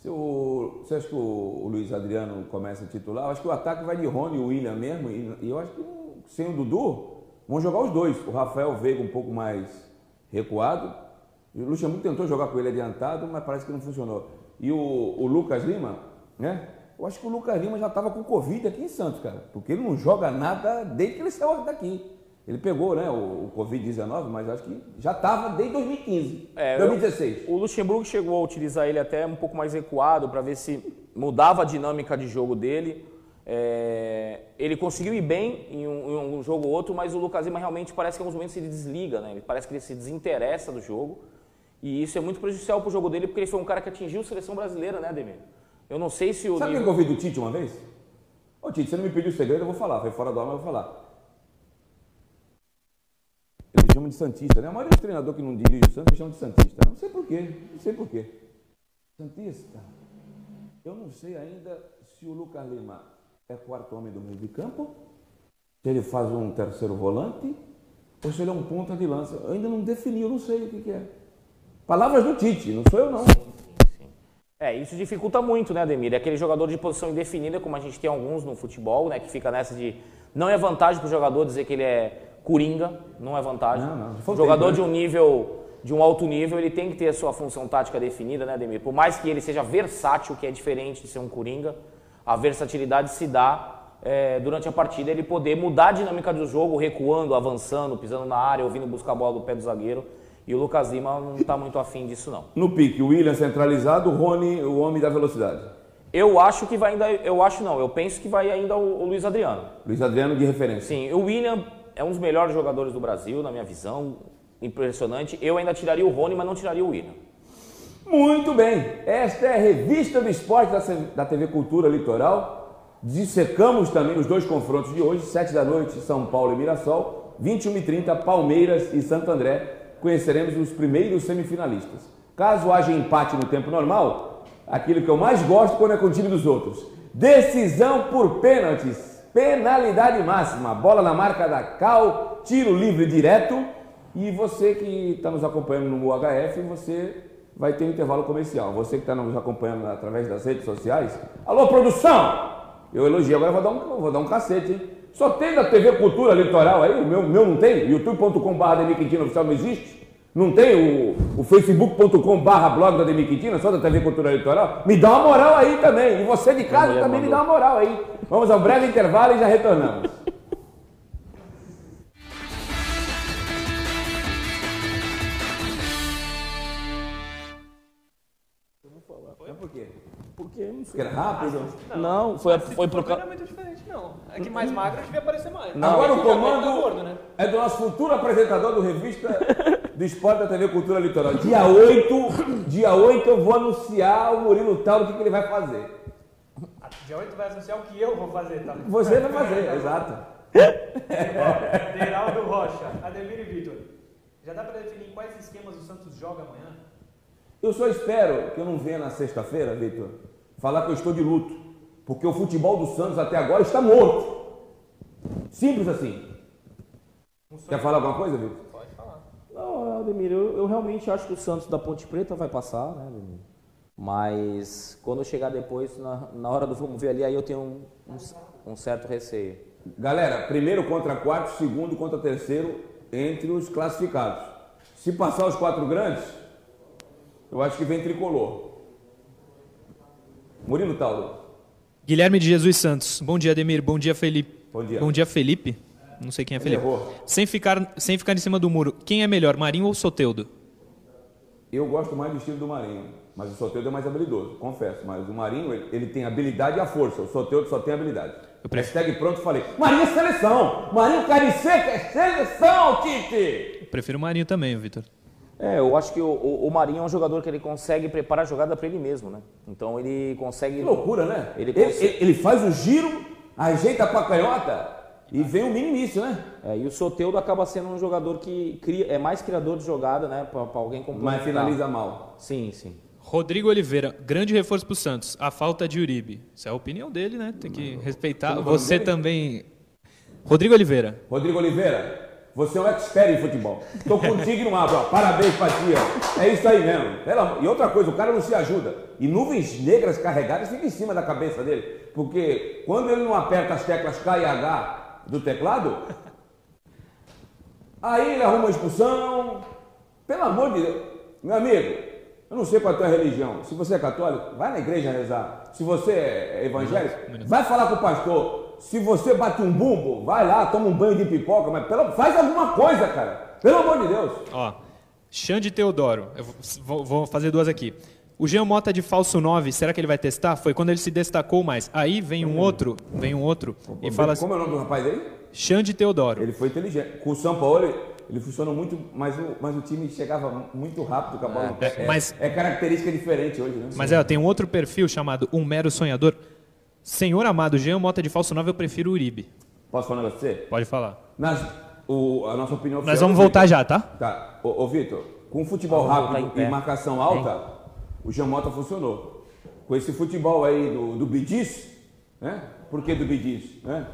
Se o, você acha que o, Luiz Adriano começa a titular? Eu acho que o ataque vai de Rony e William mesmo, e, eu acho que sem o Dudu, vão jogar os dois. O Rafael Veiga um pouco mais recuado, o Luxemburgo tentou jogar com ele adiantado, mas parece que não funcionou. E o, o Lucas Lima, né? Eu acho que o Lucas Lima já estava com Covid aqui em Santos, cara, porque ele não joga nada desde que ele saiu daqui. Ele pegou né, o, o Covid-19, mas acho que já estava desde 2015, é, 2016. Eu, o Luxemburgo chegou a utilizar ele até um pouco mais recuado para ver se mudava a dinâmica de jogo dele. É, ele conseguiu ir bem em um, em um, jogo ou outro, mas o Lucas Lima realmente parece que em alguns momentos ele desliga, né? Ele parece que ele se desinteressa do jogo. E isso é muito prejudicial para o jogo dele, porque ele foi um cara que atingiu a seleção brasileira, né, Ademir? Eu não sei se o. Sabe nível... que eu ouvi do Tite uma vez? Ô Tite, você não me pediu segredo, eu vou falar. Foi fora do ar, mas eu vou falar. Eles chamam de Santista, né? A maioria dos treinadores que não dirige o Santos chamam de Santista. Não sei porquê, não sei porquê. Santista, eu não sei ainda se o Lucas Lima é quarto homem do meio de campo, se ele faz um terceiro volante, ou se ele é um ponta de lança. Eu ainda não defini, eu não sei o que, que é. Palavras do Tite, não sou eu não. É, isso dificulta muito, né, Ademir? É aquele jogador de posição indefinida, como a gente tem alguns no futebol, né, que fica nessa de. Não é vantagem para o jogador dizer que ele é coringa, não é vantagem. Não, não. Jogador tempo, de um nível, de um alto nível, ele tem que ter a sua função tática definida, né, Ademir? Por mais que ele seja versátil, que é diferente de ser um coringa, a versatilidade se dá é, durante a partida, ele poder mudar a dinâmica do jogo, recuando, avançando, pisando na área, ouvindo buscar a bola do pé do zagueiro. E o Lucas Lima não está muito afim disso, não. No pique, o William centralizado, o Rony, o homem da velocidade. Eu acho que vai ainda. Eu acho não, eu penso que vai ainda o, o Luiz Adriano. Luiz Adriano de referência. Sim, o William é um dos melhores jogadores do Brasil, na minha visão. Impressionante. Eu ainda tiraria o Rony, mas não tiraria o William. Muito bem. Esta é a revista do esporte da TV Cultura Litoral. Dissecamos também os dois confrontos de hoje, 7 da noite, São Paulo e Mirassol, 21 e 30 Palmeiras e Santo André. Conheceremos os primeiros semifinalistas. Caso haja empate no tempo normal, aquilo que eu mais gosto quando é com o time dos outros. Decisão por pênaltis. Penalidade máxima, bola na marca da Cal, tiro livre direto. E você que está nos acompanhando no UHF, você vai ter um intervalo comercial. Você que está nos acompanhando através das redes sociais, alô produção! Eu elogio, agora vou dar um, vou dar um cacete, hein? Só tem da TV Cultura Litoral aí, o meu, meu não tem? youtube.com.br oficial não existe? Não tem o, o facebook.com barra blog da Demi Quintina, só da TV Cultura Litoral? Me dá uma moral aí também. E você de casa também me dá uma moral aí. Vamos ao breve intervalo e já retornamos. Porque não Porque era rápido? Não, foi, foi por causa. Não é muito diferente, não. É que mais magro devia aparecer mais. Não, Agora o comando gordo, né? é do nosso futuro apresentador do revista do Esporte da TV Cultura Litoral. Dia 8, dia 8 eu vou anunciar o Murilo Tauro o que, que ele vai fazer. Dia 8 vai anunciar o que eu vou fazer, tá? Você vai fazer, exato. Deraldo Rocha, Ademir e Vitor. Já dá para definir quais esquemas o Santos joga amanhã? Eu só espero que eu não venha na sexta-feira, Vitor, falar que eu estou de luto. Porque o futebol do Santos até agora está morto. Simples assim. Quer falar alguma coisa, Vitor? Não, Ademir, eu, eu, realmente acho que o Santos da Ponte Preta vai passar, né, Ademir? Mas quando chegar depois, na, na hora do vamos ver ali, aí eu tenho um, um, um certo receio. Galera, primeiro contra quarto, segundo contra terceiro entre os classificados. Se passar os quatro grandes, eu acho que vem tricolor. Murilo Tauro. Guilherme de Jesus Santos. Bom dia, Ademir. Bom dia, Felipe. Bom dia. Bom dia, Felipe. Não sei quem é Ele Felipe. errou. Sem ficar, sem ficar em cima do muro, quem é melhor, Marinho ou Soteudo? Eu gosto mais do estilo do Marinho, mas o Soteldo é mais habilidoso, confesso. Mas o Marinho, ele, ele tem habilidade e a força. O Soteldo só tem habilidade. Eu prefiro- Hashtag pronto, falei. Marinho é seleção! Marinho carne seca é seleção, Tite! Eu prefiro o Marinho também, Vitor. É, eu acho que o, o, o Marinho é um jogador que ele consegue preparar a jogada para ele mesmo, né? Então ele consegue. Que loucura, né? Ele Ele, consegue- ele- ele faz o giro, ajeita pra canhota e vem o minimício, né? É, e o Soteudo acaba sendo um jogador que cria, é mais criador de jogada, né? Para alguém complementar. Mas finaliza mal. Sim, sim. Rodrigo Oliveira, grande reforço pro Santos. A falta de Uribe. Isso é a opinião dele, né? Tem que respeitar. O Você também. Rodrigo Oliveira. Rodrigo Oliveira, você é um expert em futebol. Tô contigo e não abro. ó. Parabéns pra ti, ó. É isso aí mesmo. Pelo amor- E outra coisa, o cara não se ajuda. E nuvens negras carregadas ficam em cima da cabeça dele. Porque quando ele não aperta as teclas K e H do teclado, aí ele arruma uma expulsão. Pelo amor de Deus. Meu amigo, eu não sei qual é a tua religião. Se você é católico, vai na igreja rezar. Se você é evangélico, vai falar com o pastor. Se você bate um bumbo, vai lá, toma um banho de pipoca, mas pelo- faz alguma coisa, cara. Pelo amor de Deus. Ó, Xande Teodoro. Eu vou, vou fazer duas aqui. O Jean Mota de falso 9, será que ele vai testar? Foi quando ele se destacou mais. Aí vem um outro, vem um outro e fala assim, Como é o nome do rapaz aí? Xande Teodoro. Ele foi inteligente. Com o São Paulo, ele, funcionou muito, mas o, mas o time chegava muito rápido com a bola pé. É, mas- é característica diferente hoje, né? Mas é, tem um outro perfil chamado Um Mero Sonhador. Senhor amado, Jean Mota de falso 9, eu prefiro o Uribe. Posso falar um negócio pra você? Pode falar. Nas, o, a nossa opinião Nós vamos é o voltar já, tá? Tá. Ô, ô Vitor, com futebol Vamos rápido e marcação alta, o Jamota funcionou. Com esse futebol aí do, do Bidis, né? Por que do Bidis? Né?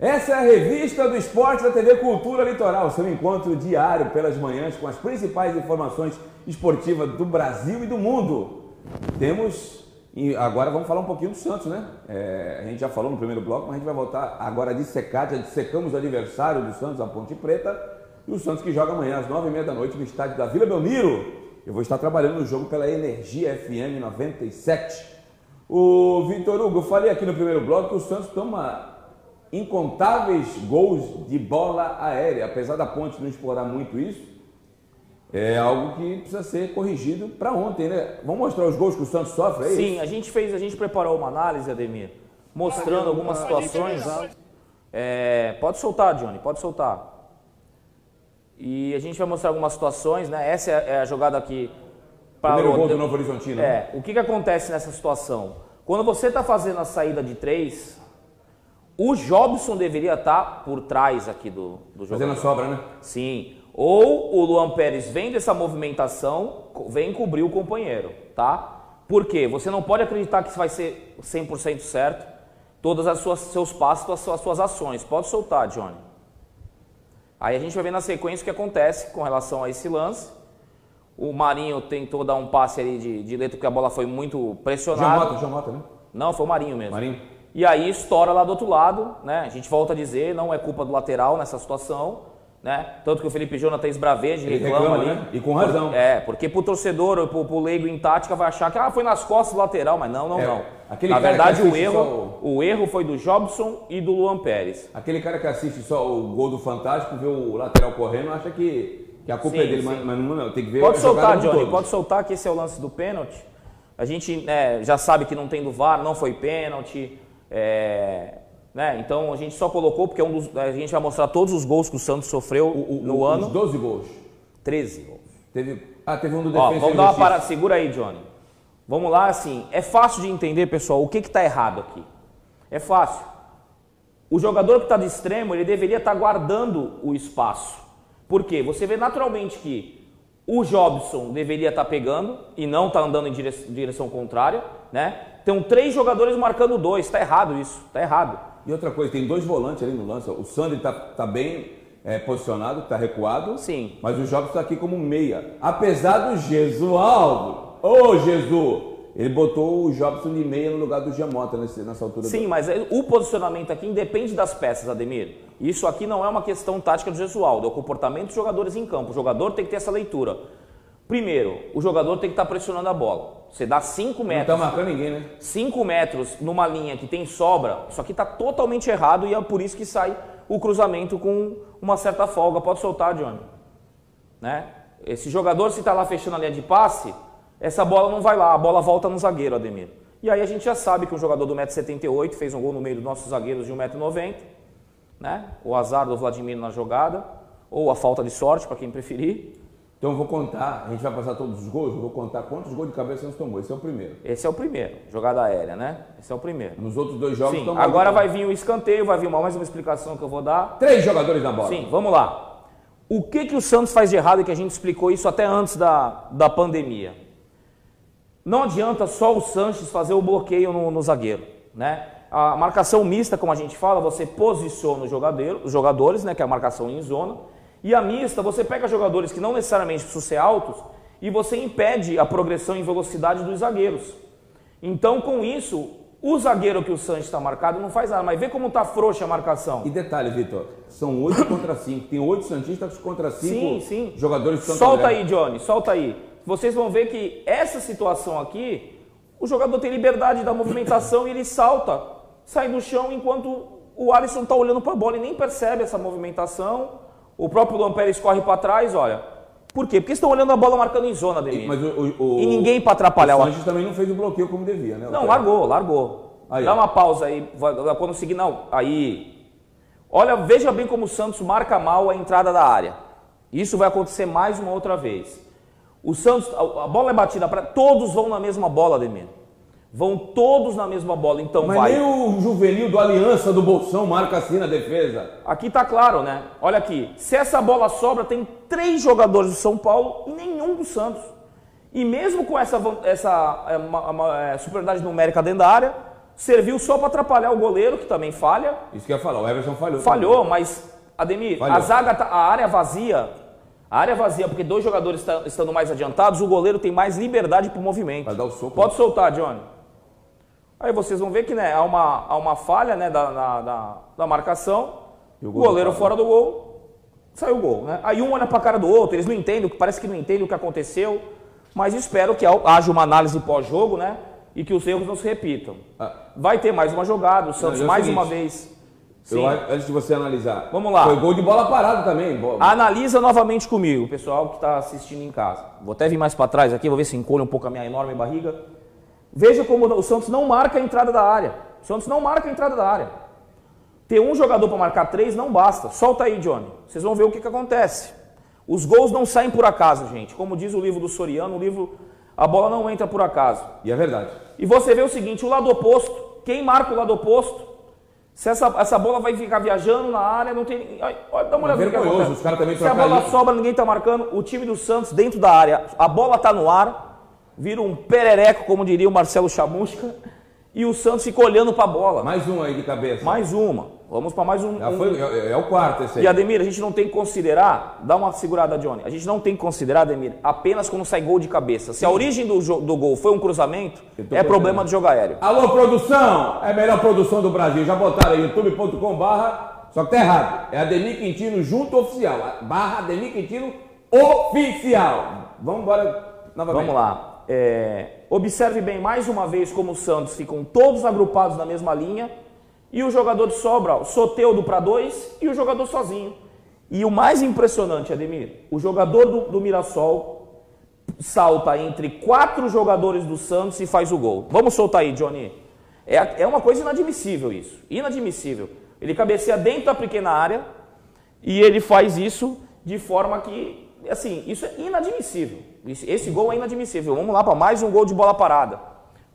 Essa é a revista do esporte da TV Cultura Litoral, seu encontro diário pelas manhãs com as principais informações esportivas do Brasil e do mundo. Temos, e agora vamos falar um pouquinho do Santos, né? É, a gente já falou no primeiro bloco, mas a gente vai voltar agora a dissecar, já dissecamos o adversário do Santos, a Ponte Preta, e o Santos que joga amanhã às nove e meia da noite no estádio da Vila Belmiro. Eu vou estar trabalhando no jogo pela Energia FM 97. O Vitor Hugo, eu falei aqui no primeiro bloco que o Santos toma incontáveis gols de bola aérea. Apesar da ponte não explorar muito isso, é algo que precisa ser corrigido para ontem, né? Vamos mostrar os gols que o Santos sofre aí? Sim, a gente fez, a gente preparou uma análise, Ademir, mostrando algumas situações. É, pode soltar, Johnny, pode soltar. E a gente vai mostrar algumas situações, né? Essa é a jogada aqui. pra Primeiro gol do Novo Horizontino. né? É, o que, que acontece nessa situação? Quando você está fazendo a saída de três, o Jobson deveria estar por trás aqui do, do Fazendo a sobra, né? Sim. Ou o Luan Pérez vem dessa movimentação, vem cobrir o companheiro, tá? Por quê? Você não pode acreditar que isso vai ser 100% certo, todas as suas seus passos, as suas, as suas ações. Pode soltar, Johnny. Aí a gente vai ver na sequência o que acontece com relação a esse lance. O Marinho tentou dar um passe ali de, de letra porque a bola foi muito pressionada. Jamota, Jamota, né? Não, foi o Marinho mesmo. Marinho. E aí estoura lá do outro lado, né? A gente volta a dizer, não é culpa do lateral nessa situação, né? Tanto que o Felipe Jonathan esbraveja e reclama, reclama, ali. né? E com razão. É, porque pro torcedor, pro, pro leigo em tática, vai achar que ah, foi nas costas do lateral, mas não, não, É, não. Na verdade, o erro, só o erro foi do Jobson e do Luan Pérez. Aquele cara que assiste só o gol do Fantástico, vê o lateral correndo, acha que, que a culpa Sim, é dele, mas, mas não, não, tem que ver Pode soltar, Johnny, todo. pode soltar que esse é o lance do pênalti. A gente né, já sabe que não tem do VAR, não foi pênalti. É, né, então a gente só colocou porque é um dos, a gente vai mostrar todos os gols que o Santos sofreu O- o- no os ano. 12 gols. 13 gols. Teve, ah, teve um do Ó, vamos dar uma parada, segura aí, Johnny. Vamos lá, assim, é fácil de entender, pessoal, o que está errado aqui. É fácil. O jogador que está de extremo, ele deveria estar guardando o espaço. Por quê? Você vê naturalmente que O Jobson deveria estar pegando e não está andando em dire- direção contrária, né? Tem três jogadores marcando dois, está errado isso, está errado. E outra coisa, tem dois volantes ali no lance. O Sandri tá, tá bem é, posicionado, tá recuado. Sim. Mas o Jobs está aqui como meia. Apesar do Jesualdo. Ô, Jesus! Ele botou o Jobson de meia no lugar do Giamota nessa altura. Sim, mas é- o posicionamento aqui independe das peças, Ademir. Isso aqui não é uma questão tática do Gesualdo, é o comportamento dos jogadores em campo. O jogador tem que ter essa leitura. Primeiro, o jogador tem que estar pressionando a bola. Você dá 5 Não tá metros. marcando ninguém, né? 5 metros numa linha que tem sobra, isso aqui está totalmente errado e é por isso que sai o cruzamento com uma certa folga. Pode soltar, Johnny. Né? Esse jogador, se está lá fechando a linha de passe, essa bola não vai lá, a bola volta no zagueiro, Ademir. E aí a gente já sabe que um jogador do 1,78m fez um gol no meio dos nossos zagueiros de 1,90m. Né? O azar do Vladimir na jogada, ou a falta de sorte, para quem preferir. Então eu vou contar, a gente vai passar todos os gols, eu vou contar quantos gols de cabeça Santos tomou. Esse é o primeiro. Esse é o primeiro, jogada aérea, né? Esse é o primeiro. Nos outros dois jogos Sim, agora vai vir o escanteio, vai vir mais uma explicação que eu vou dar. Três jogadores na bola. Sim, vamos lá. O que, que o Santos faz de errado e que a gente explicou isso até antes da, da pandemia? Não adianta só o Sanches fazer o bloqueio no, no zagueiro, né? A marcação mista, como a gente fala, você posiciona o jogador, os jogadores, né, que é a marcação em zona, e a mista, você pega jogadores que não necessariamente precisam ser altos e você impede a progressão em velocidade dos zagueiros. Então, com isso, o zagueiro que o Sanches está marcado não faz nada, mas vê como está frouxa a marcação. E detalhe, Vitor, são oito contra cinco. Tem oito Santistas contra cinco Sim, sim. jogadores de Santo Solta André. aí, Johnny, solta aí. Vocês vão ver que essa situação aqui, o jogador tem liberdade da movimentação e ele salta, sai do chão enquanto o Alisson está olhando para a bola e nem percebe essa movimentação. O próprio Luan Pérez corre para trás, olha. Por quê? Porque estão olhando a bola marcando em zona, Ademir. Mas o, o, E ninguém para atrapalhar o o Sanches também não fez o bloqueio como devia, né? Não, largou, largou. Aí, Dá ó. uma pausa aí, quando seguir, não, aí. Olha, veja bem como o Santos marca mal a entrada da área. Isso vai acontecer mais uma outra vez. O Santos, a, a bola é batida para todos vão na mesma bola, Ademir. Vão todos na mesma bola, então Mas vai. nem o juvenil do Aliança do Bolsão marca assim na defesa. Aqui tá claro, né? Olha aqui. Se essa bola sobra, tem três jogadores do São Paulo e nenhum do Santos. E mesmo com essa, essa é, ma- ma- é, superioridade numérica dentro da área, serviu só para atrapalhar o goleiro, que também falha. Isso que eu ia falar, o Everson falhou. Falhou, mas, Ademir, Falhou. a zaga, tá- a área vazia. A área vazia, porque dois jogadores estando mais adiantados, o goleiro tem mais liberdade para o movimento. Vai dar o soco, Pode né? soltar, Johnny. Aí vocês vão ver que né, há, uma, há uma falha né, da, na- da, da marcação. O O gol goleiro fora do gol, saiu o gol. Né? Aí um olha para a cara do outro, eles não entendem, parece que não entendem o que aconteceu. Mas espero que haja uma análise pós-jogo, né? E que os erros não se repitam. Ah. Vai ter mais uma jogada, o Santos e é mais seguinte, uma vez. Eu, antes de você analisar. Vamos lá. Foi gol de bola parada também. Analisa novamente comigo, o pessoal que está assistindo em casa. Vou até vir mais para trás aqui, vou ver se encolhe um pouco a minha enorme barriga. Veja como o Santos não marca a entrada da área. O Santos não marca a entrada da área. Ter um jogador para marcar três não basta. Solta aí, Johnny. Vocês vão ver o que, que acontece. Os gols não saem por acaso, gente. Como diz o livro do Soriano, o livro A bola não entra por acaso. E é verdade. E você vê o seguinte, o lado oposto, quem marca o lado oposto, se essa, essa bola vai ficar viajando na área, não tem... Ai, olha, dá uma É olhada que vergonhoso, os caras também Se a bola sobra, ninguém tá marcando, o time do Santos dentro da área, a bola tá no ar, vira um perereco, como diria o Marcelo Chamusca, e o Santos fica olhando para a bola. Mais um aí de cabeça. Mais uma. Vamos para mais um. Já um- foi, é, é o quarto esse aí. E Ademir, a gente não tem que considerar, dá uma segurada, Johnny. A gente não tem que considerar, Ademir, apenas quando sai gol de cabeça. Se a origem do, do gol foi um cruzamento, é problema de jogo aéreo. Alô, produção! É a melhor produção do Brasil. Já botaram aí youtube.com barra, só que tá errado. É Ademir Quintino junto oficial. Barra Ademir Quintino oficial. Vamos embora novamente. Vamos lá. É, observe bem mais uma vez como os Santos ficam todos agrupados na mesma linha e o jogador de sobra, o Soteudo para dois e o jogador sozinho. E o mais impressionante, Ademir, o jogador do, do Mirassol salta entre quatro jogadores do Santos e faz o gol. Vamos soltar aí, Johnny. É, é uma coisa inadmissível isso. Inadmissível. Ele cabeceia dentro da pequena área e ele faz isso de forma que, assim, isso é inadmissível. Esse, gol é inadmissível. Vamos lá para mais um gol de bola parada.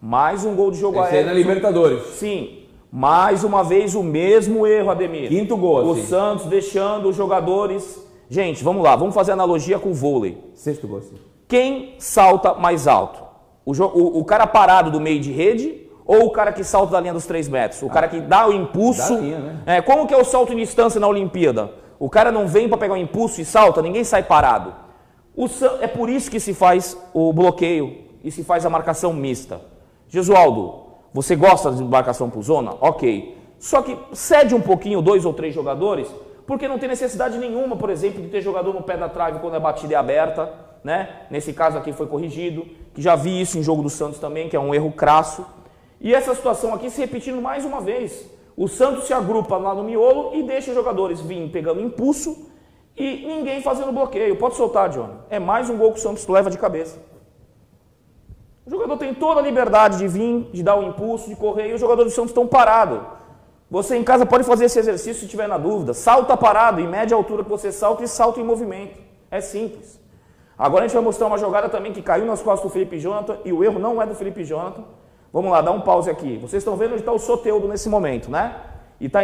Mais um gol de jogo Esse aí é aéreo. na Libertadores. Sim. Mais uma vez o mesmo erro, Ademir. Quinto gol, O assim. Santos deixando os jogadores Gente, vamos lá, vamos fazer analogia com o vôlei. Sexto gol. sim. Quem salta mais alto? O, o- o cara parado do meio de rede ou o cara que salta da linha dos 3 metros? O cara que dá o impulso. Linha, né? É, como que é o salto em distância na Olimpíada? O cara não vem para pegar o impulso e salta, ninguém sai parado. O é por isso que se faz o bloqueio e se faz a marcação mista. Gesualdo, você gosta de marcação por zona? Ok. Só que cede um pouquinho dois ou três jogadores, porque não tem necessidade nenhuma, por exemplo, de ter jogador no pé da trave quando a batida é aberta, né? Nesse caso aqui foi corrigido, que já vi isso em jogo do Santos também, que é um erro crasso. E essa situação aqui se repetindo mais uma vez. O Santos se agrupa lá no miolo e deixa os jogadores virem pegando impulso e ninguém fazendo bloqueio. Pode soltar, Johnny. É mais um gol que o Santos leva de cabeça. O jogador tem toda a liberdade de vir, de dar o impulso, de correr, e os jogadores do Santos estão parados. Você em casa pode fazer esse exercício se tiver na dúvida. Salta parado, em média altura que você salta e salta em movimento. É simples. Agora a gente vai mostrar uma jogada também que caiu nas costas do Felipe Jonathan e o erro não é do Felipe Jonathan. Vamos lá, dá um pause aqui. Vocês estão vendo onde está o Soteudo nesse momento, né? E está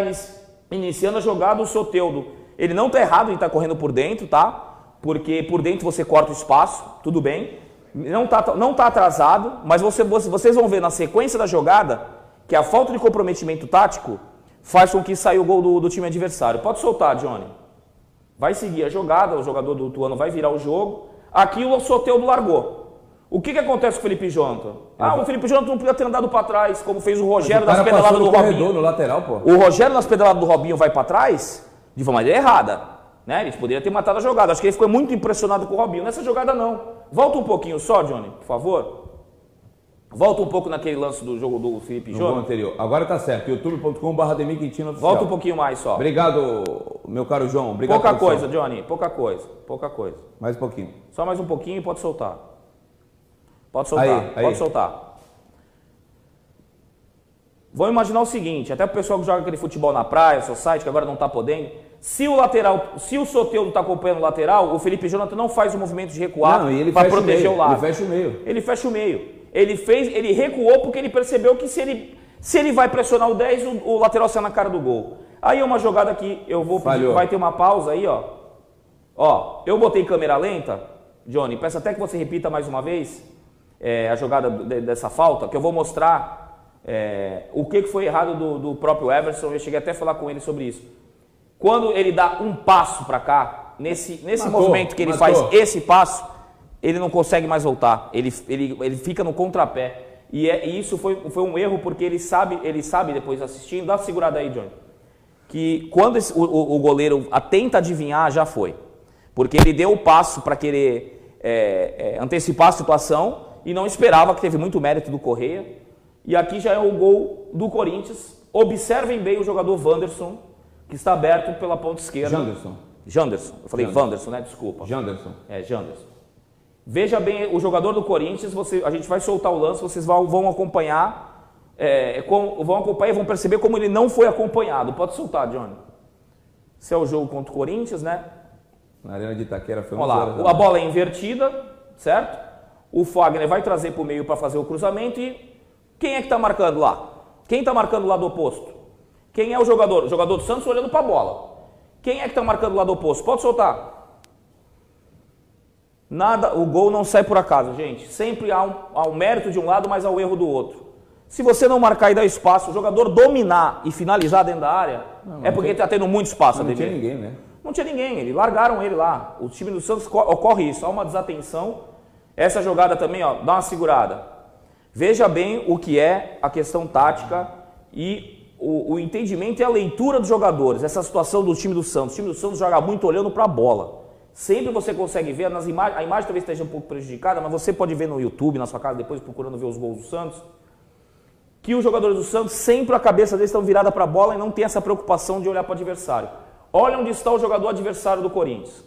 iniciando a jogada o Soteudo. Ele não está errado em estar correndo por dentro, tá? Porque por dentro você corta o espaço, tudo bem. Não está não tá atrasado, mas você- você- vocês vão ver na sequência da jogada que a falta de comprometimento tático faz com que saia o gol do, do time adversário. Pode soltar, Johnny. Vai seguir a jogada, o jogador do Tuano vai virar o jogo. Aqui o Soteudo largou. O que, que acontece com o Felipe Jonathan? Ah, o Felipe Jonathan não podia ter andado para trás, como fez o Rogério nas pedaladas do Robinho. no lateral, pô. O Rogério nas pedaladas do Robinho vai para trás de uma maneira errada. Né? Eles poderiam ter matado a jogada. Acho que ele ficou muito impressionado com o Robinho. Nessa jogada não. Volta um pouquinho só, Johnny, por favor. Volta um pouco naquele lance do jogo do Felipe Jonathan. anterior. Agora tá certo. youtube.com.br Oficial. Volta um pouquinho mais só. Obrigado, meu caro João. Obrigado Pouca coisa, Johnny. Pouca coisa. Pouca coisa. Mais um pouquinho. Só mais um pouquinho e pode soltar. Pode soltar, Aí, aí. pode soltar. Vamos imaginar o seguinte, até o pessoal que joga aquele futebol na praia, society, que agora não está podendo, se o lateral, se o Soteudo está acompanhando o lateral, o Felipe Jonathan não faz o movimento de recuar Não, ele para fecha o proteger meio, o lado. ele fecha o meio. Ele fecha o meio. Ele fez, ele recuou porque ele percebeu que se ele, se ele vai pressionar o 10, o, o lateral sai na cara do gol. Aí é uma jogada que eu vou pedir, vai ter uma pausa aí, ó. Ó, eu botei câmera lenta, Johnny, peço até que você repita mais uma vez é, a jogada de- dessa falta, que eu vou mostrar é, o que foi errado do, do próprio Everson, eu cheguei até a falar com ele sobre isso. Quando ele dá um passo para cá, nesse, nesse Matou, movimento que ele matou. faz esse passo, ele não consegue mais voltar. Ele, ele, ele fica no contrapé. E, é, e isso foi, foi um erro porque ele sabe, ele sabe depois assistindo, dá uma segurada aí, Johnny, que quando esse- o, o- goleiro tenta adivinhar, já foi. Porque ele deu o passo para querer é, é, antecipar a situação e não esperava, que teve muito mérito do Correia. E aqui já é o gol do Corinthians. Observem bem o jogador Wanderson, que está aberto pela ponta esquerda. Janderson. Janderson. Eu falei Janderson. Wanderson, né? Desculpa. Janderson. É, Janderson. Veja bem, o jogador do Corinthians, você, a gente vai soltar o lance, vocês vão, vão acompanhar, é, com- vão acompanhar e vão perceber como ele não foi acompanhado. Pode soltar, Johnny. Esse é o jogo contra o Corinthians, né? Na Arena de Itaquera foi Olha 11 lá, a bola é invertida, certo? O Fagner vai trazer para o meio para fazer o cruzamento e quem é que está marcando lá? Quem está marcando o lado oposto? Quem é o jogador? O jogador do Santos olhando para a bola. Quem é que está marcando o lado oposto? Pode soltar. Nada, o gol não sai por acaso, gente. Sempre há um, há um mérito de um lado, mas há o erro do outro. Se você não marcar e dar espaço, o jogador dominar e finalizar dentro da área, é porque está tendo muito espaço, Não tinha Ademir. ninguém, né? Não tinha ninguém, eles largaram ele lá. O time do Santos co- ocorre isso, há uma desatenção. Essa jogada também, ó, dá uma segurada. Veja bem o que é a questão tática e o, o entendimento e a leitura dos jogadores. Essa situação do time do Santos. O time do Santos joga muito olhando para a bola. Sempre você consegue ver, nas imagens, a imagem talvez esteja um pouco prejudicada, mas você pode ver no YouTube, na sua casa, depois procurando ver os gols do Santos, que os jogadores do Santos sempre a cabeça deles estão virada para a bola e não tem essa preocupação de olhar para o adversário. Olha onde está o jogador adversário do Corinthians.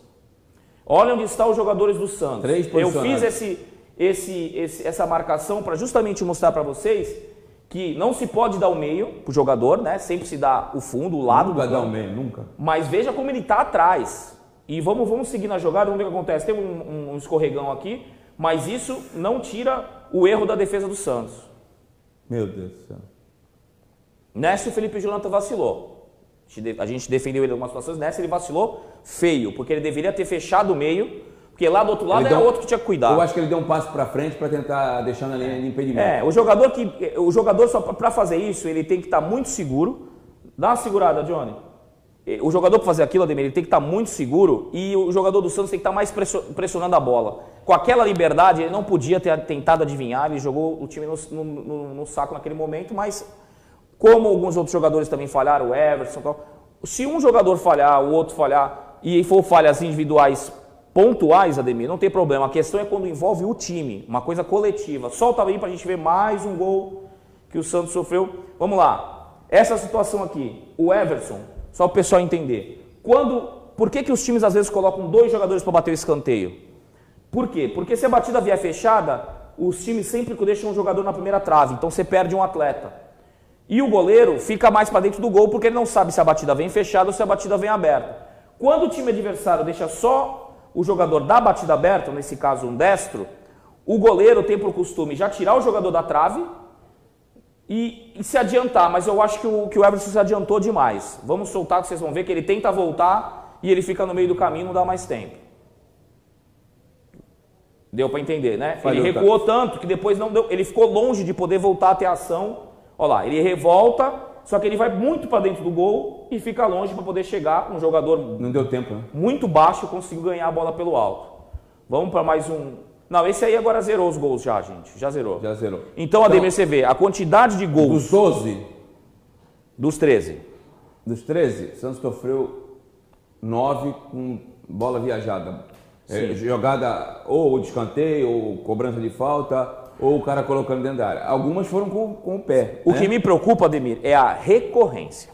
Olha onde estão os jogadores do Santos. Três Eu fiz esse, esse, esse- essa marcação para justamente mostrar para vocês que não se pode dar o meio para o jogador, né? Sempre se dá o fundo, o lado. Nunca dá campo. o meio, nunca. Mas veja como ele está atrás. E vamos, vamos seguir na jogada, vamos ver o que acontece. Tem um, um- um escorregão aqui, mas isso não tira o erro da defesa do Santos. Meu Deus do céu. Nessa o Felipe Jonathan vacilou. A gente defendeu ele em algumas situações, nessa ele vacilou feio, porque ele deveria ter fechado o meio, porque lá do outro lado era outro que tinha que cuidar. Eu acho que ele deu um passo para frente para tentar deixar na linha de impedimento. É, o jogador que o jogador só para fazer isso, ele tem que estar tá muito seguro. Dá uma segurada, Johnny. O jogador para fazer aquilo, Ademir, ele tem que estar tá muito seguro e o jogador do Santos tem que estar tá mais pressionando a bola. Com aquela liberdade, ele não podia ter tentado adivinhar, ele jogou o time no, no, no saco naquele momento, mas como alguns outros jogadores também falharam, o Everson, se um jogador falhar, o outro falhar, e for falhas individuais pontuais, Ademir, não tem problema. A questão é quando envolve o time, uma coisa coletiva. Solta aí para a gente ver mais um gol que o Santos sofreu. Vamos lá. Essa situação aqui, o Everson, só para o pessoal entender. Quando, por que, que os times às vezes colocam dois jogadores para bater o escanteio? Por quê? Porque se a batida vier fechada, os times sempre deixam um jogador na primeira trave, então você perde um atleta. E o goleiro fica mais para dentro do gol porque ele não sabe se a batida vem fechada ou se a batida vem aberta. Quando o time adversário deixa só o jogador da batida aberta, nesse caso um destro, o goleiro tem por costume já tirar o jogador da trave e, e, se adiantar, mas eu acho que o, que o Everson se adiantou demais. Vamos soltar que vocês vão ver que ele tenta voltar e ele fica no meio do caminho, não dá mais tempo. Deu para entender, né? Falhou, ele recuou tá. tanto que depois não deu, ele ficou longe de poder voltar a ter ação. Olha lá, ele revolta, só que ele vai muito para dentro do gol e fica longe para poder chegar. Um jogador não deu tempo, né? muito baixo conseguiu ganhar a bola pelo alto. Vamos para mais um, não, esse aí agora zerou os gols já, gente. Já zerou. Já zerou. Então, Ademir, então, você vê a quantidade de gols. Dos 12? Dos 13. Dos 13, Santos sofreu 9 com bola viajada. É, jogada ou de escanteio, ou cobrança de falta, ou o cara colocando dentro da área. Algumas foram com, com o pé. O né? que me preocupa, Ademir, é a recorrência.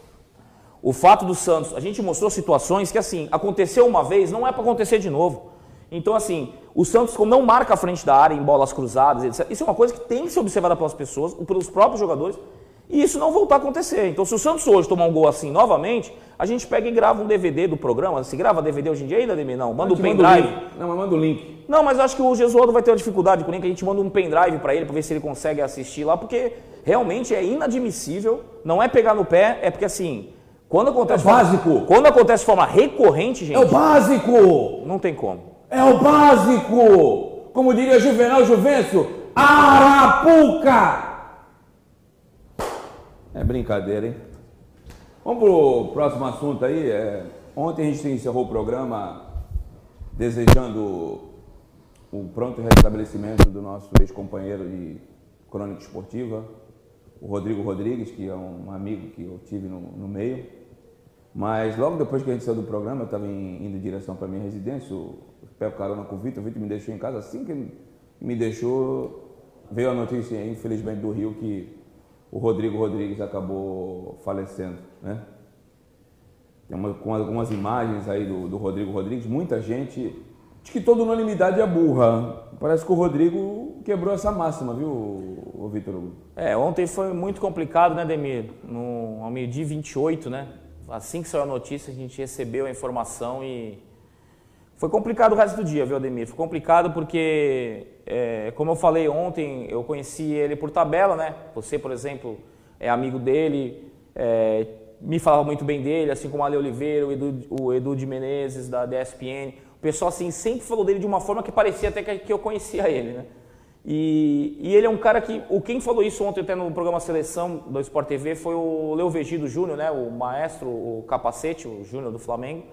O fato do Santos, a gente mostrou situações que assim, aconteceu uma vez, não é para acontecer de novo. Então, assim, o Santos não marca a frente da área em bolas cruzadas, etc. Isso é uma coisa que tem que ser observada pelas pessoas, pelos próprios jogadores, e isso não voltar a acontecer. Então, se o Santos hoje tomar um gol assim novamente, a gente pega e grava um DVD do programa. Se grava DVD hoje em dia ainda, Ademir? Não, manda um pendrive. Não, mas manda o link. Não, mas acho que o Gesualdo vai ter uma dificuldade com o link. A gente manda um pendrive para ele, para ver se ele consegue assistir lá, porque realmente é inadmissível. Não é pegar no pé, é porque assim, quando acontece. É básico. Forma, quando acontece de forma recorrente, gente. É o básico! Não tem como. É o básico! Como diria Juvenal Juvencio, Arapuca! É brincadeira, hein? Vamos pro próximo assunto aí. É, ontem a gente encerrou o programa desejando o pronto restabelecimento do nosso ex-companheiro de crônica esportiva, o Rodrigo Rodrigues, que é um amigo que eu tive no, no meio. Mas logo depois que a gente saiu do programa, eu estava indo em direção para minha residência, pego carona com o Vitor, o Vitor me deixou em casa, assim que me deixou, veio a notícia, infelizmente, do Rio, que o Rodrigo Rodrigues acabou falecendo, né? Tem uma, com algumas imagens aí do, do Rodrigo Rodrigues, muita gente Diz que toda unanimidade é burra. Parece que o Rodrigo quebrou essa máxima, viu, Vitor? É, ontem foi muito complicado, né, Demir? No, ao meio-dia 28, né? Assim que saiu a notícia, a gente recebeu a informação e foi complicado o resto do dia, viu, Ademir? Foi complicado porque, é, como eu falei ontem, eu conheci ele por tabela, né? Você, por exemplo, é amigo dele, é, me falava muito bem dele, assim como a Ale Oliveira, o Edu, o Edu de Menezes, da DSPN. O pessoal, assim, sempre falou dele de uma forma que parecia até que eu conhecia ele, né? E, e, ele é um cara que. O, quem falou isso ontem até no programa Seleção do Sport TV foi o Leo Vegido Júnior, né? O maestro, o capacete, o Júnior do Flamengo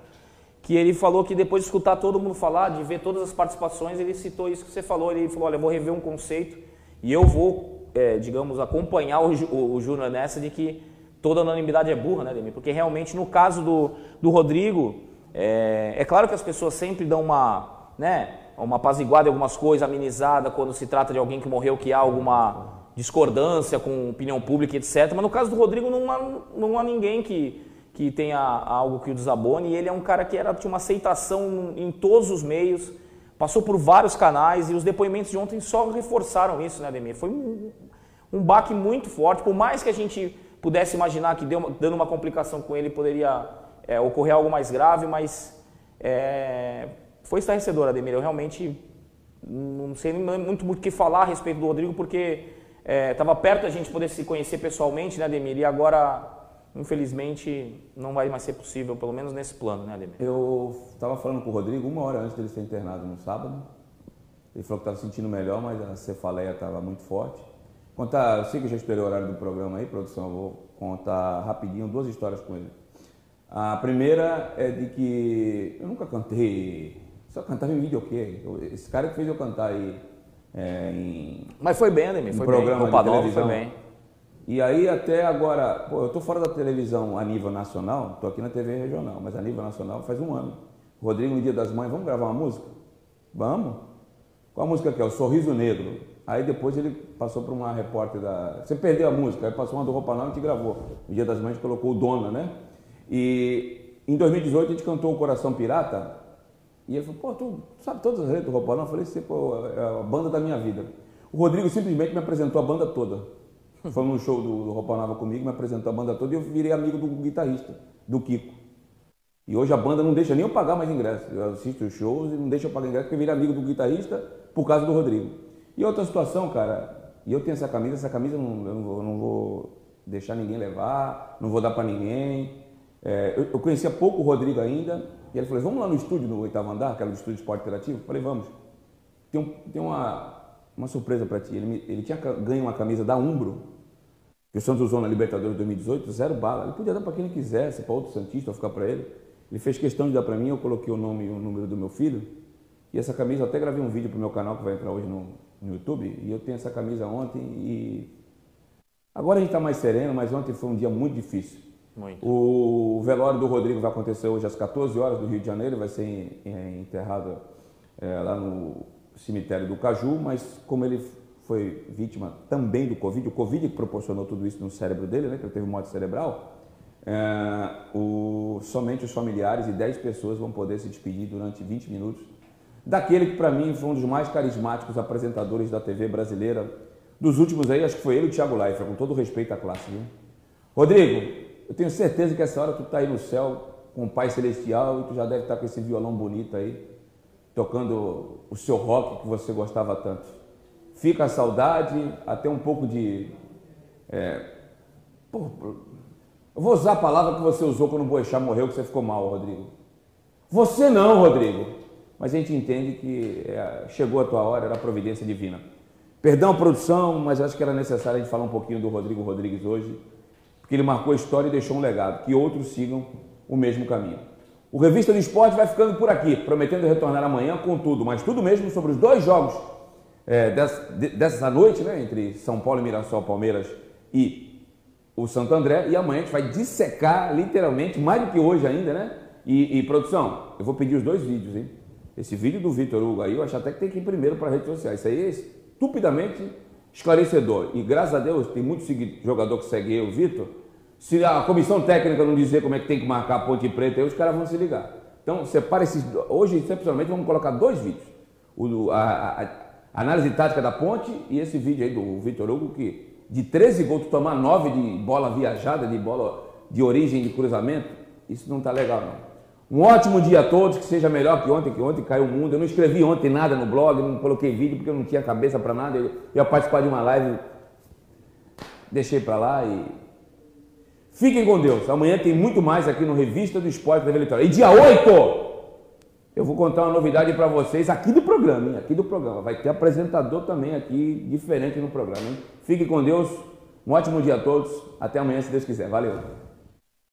que ele falou que depois de escutar todo mundo falar, de ver todas as participações, ele citou isso que você falou. Ele falou: olha, vou rever um conceito e eu vou, é, digamos, acompanhar o, o, o Júnior nessa de que toda unanimidade é burra, né, Demi? Porque realmente no caso do, do Rodrigo, é, é claro que as pessoas sempre dão uma, né, uma apaziguada em algumas coisas, amenizada quando se trata de alguém que morreu, que há alguma discordância com opinião pública, etc. Mas no caso do Rodrigo não há, não há ninguém que que tenha algo que o desabone. E ele é um cara que era, tinha uma aceitação em todos os meios, passou por vários canais e os depoimentos de ontem só reforçaram isso, né, Ademir? Foi um, um baque muito forte, por mais que a gente pudesse imaginar que deu, dando uma complicação com ele poderia é, ocorrer algo mais grave, mas é, foi estarrecedor, Ademir. Eu realmente não sei muito muito o que falar a respeito do Rodrigo, porque estava é, perto da gente poder se conhecer pessoalmente, né, Ademir? E agora infelizmente não vai mais ser possível, pelo menos nesse plano, né, Ademir? Eu estava falando com o Rodrigo uma hora antes dele ser internado no sábado. Ele falou que estava sentindo melhor, mas a cefaleia estava muito forte. Contar, eu sei que eu já esperei o horário do programa aí, produção, eu vou contar rapidinho duas histórias com ele. A primeira é de que eu nunca cantei, só cantava em videokê. Esse cara que fez eu cantar aí é, em. Mas foi bem, Ademir, em foi programa bem. de O televisão. foi bem. E aí até agora, pô, eu tô fora da televisão a nível nacional, tô aqui na TV regional, mas a nível nacional faz um ano. Rodrigo, no dia das mães, vamos gravar uma música? Vamos? Qual a música que é? O Sorriso Negro. Aí depois ele passou para uma repórter da. Você perdeu a música, aí passou uma do Roupa Nova e te gravou. No dia das mães colocou o Dona, né? E em 2018 a gente cantou o Coração Pirata. E ele falou, pô, tu sabe todas as letras do Roupa Nova? Eu falei, "Sim, pô, é a banda da minha vida. O Rodrigo simplesmente me apresentou a banda toda. Foi num show do, do Roupa Nova comigo, me apresentou a banda toda e eu virei amigo do guitarrista, do Kiko. E hoje a banda não deixa nem eu pagar mais ingresso. Eu assisto os shows e não deixa eu pagar ingresso porque eu virei amigo do guitarrista por causa do Rodrigo. E outra situação, cara, e eu tenho essa camisa, essa camisa não- eu não vou, não vou deixar ninguém levar, não vou dar para ninguém. É, eu, eu conhecia pouco o Rodrigo ainda, e ele falou: vamos lá no estúdio no oitavo andar, aquele estúdio de esporte interativo? Falei: vamos. Tem, um- tem uma, uma surpresa para ti. Ele, ele tinha ganho uma camisa da Umbro, que o Santos usou na Libertadores de 2018, zero bala. Ele podia dar para quem ele quisesse, para outro Santista, ou ficar para ele. Ele fez questão de dar para mim, eu coloquei o nome e o número do meu filho. E essa camisa, eu até gravei um vídeo para o meu canal que vai entrar hoje no, no YouTube. E eu tenho essa camisa ontem e. Agora a gente está mais sereno, mas ontem foi um dia muito difícil. Muito. O velório do Rodrigo vai acontecer hoje às 14 horas do Rio de Janeiro, vai ser enterrado eh, lá no cemitério do Caju, mas como ele foi vítima também do Covid, o Covid que proporcionou tudo isso no cérebro dele, né, que ele teve morte cerebral, eh, o- somente os familiares e 10 pessoas vão poder se despedir durante 20 minutos daquele que para mim foi um dos mais carismáticos apresentadores da TV brasileira dos últimos aí, acho que foi ele o Thiago Leifert, com todo respeito à classe, viu? Rodrigo, eu tenho certeza que essa hora tu tá aí no céu com o Pai Celestial e tu já deve estar com esse violão bonito aí, tocando o seu rock que você gostava tanto. Fica a saudade, até um pouco de. é, pô, eu vou usar a palavra que você usou quando o Boechat morreu, que você ficou mal, Rodrigo. Você não, Rodrigo. Mas a gente entende que é, chegou a tua hora, era a providência divina. Perdão, produção, mas acho que era necessário a gente falar um pouquinho do Rodrigo Rodrigues hoje, porque ele marcou a história e deixou um legado, que outros sigam o mesmo caminho. O Revista do Esporte vai ficando por aqui, prometendo retornar amanhã com tudo, mas tudo mesmo sobre os dois jogos é, dessa, de- dessa noite, né, entre São Paulo e Mirassol, Palmeiras e o Santo André. E amanhã a gente vai dissecar, literalmente, mais do que hoje ainda, né? E, e, produção, eu vou pedir os dois vídeos, hein? Esse vídeo do Vitor Hugo aí, eu acho até que tem que ir primeiro para as redes sociais. Isso aí é estupidamente esclarecedor. E graças a Deus, tem muito jogador que segue eu, Vitor. Se a comissão técnica não dizer como é que tem que marcar a ponte preta, aí os caras vão se ligar. Então, separa esses. Hoje, excepcionalmente, vamos colocar dois vídeos. O a, a- a análise tática da ponte e esse vídeo aí do Vitor Hugo, que de 13 gols, tu tomar 9 de bola viajada, de bola de origem de cruzamento, isso não tá legal, não. Um ótimo dia a todos, que seja melhor que ontem, que ontem caiu o mundo. Eu não escrevi ontem nada no blog, não coloquei vídeo porque eu não tinha cabeça para nada. Eu ia participar de uma live, deixei para lá e. Fiquem com Deus. Amanhã tem muito mais aqui no Revista do Esporte da Vitória. E dia 8, eu vou contar uma novidade para vocês aqui do programa, hein? Aqui do programa. Vai ter apresentador também aqui, diferente no programa, hein? Fiquem com Deus. Um ótimo dia a todos. Até amanhã, se Deus quiser. Valeu.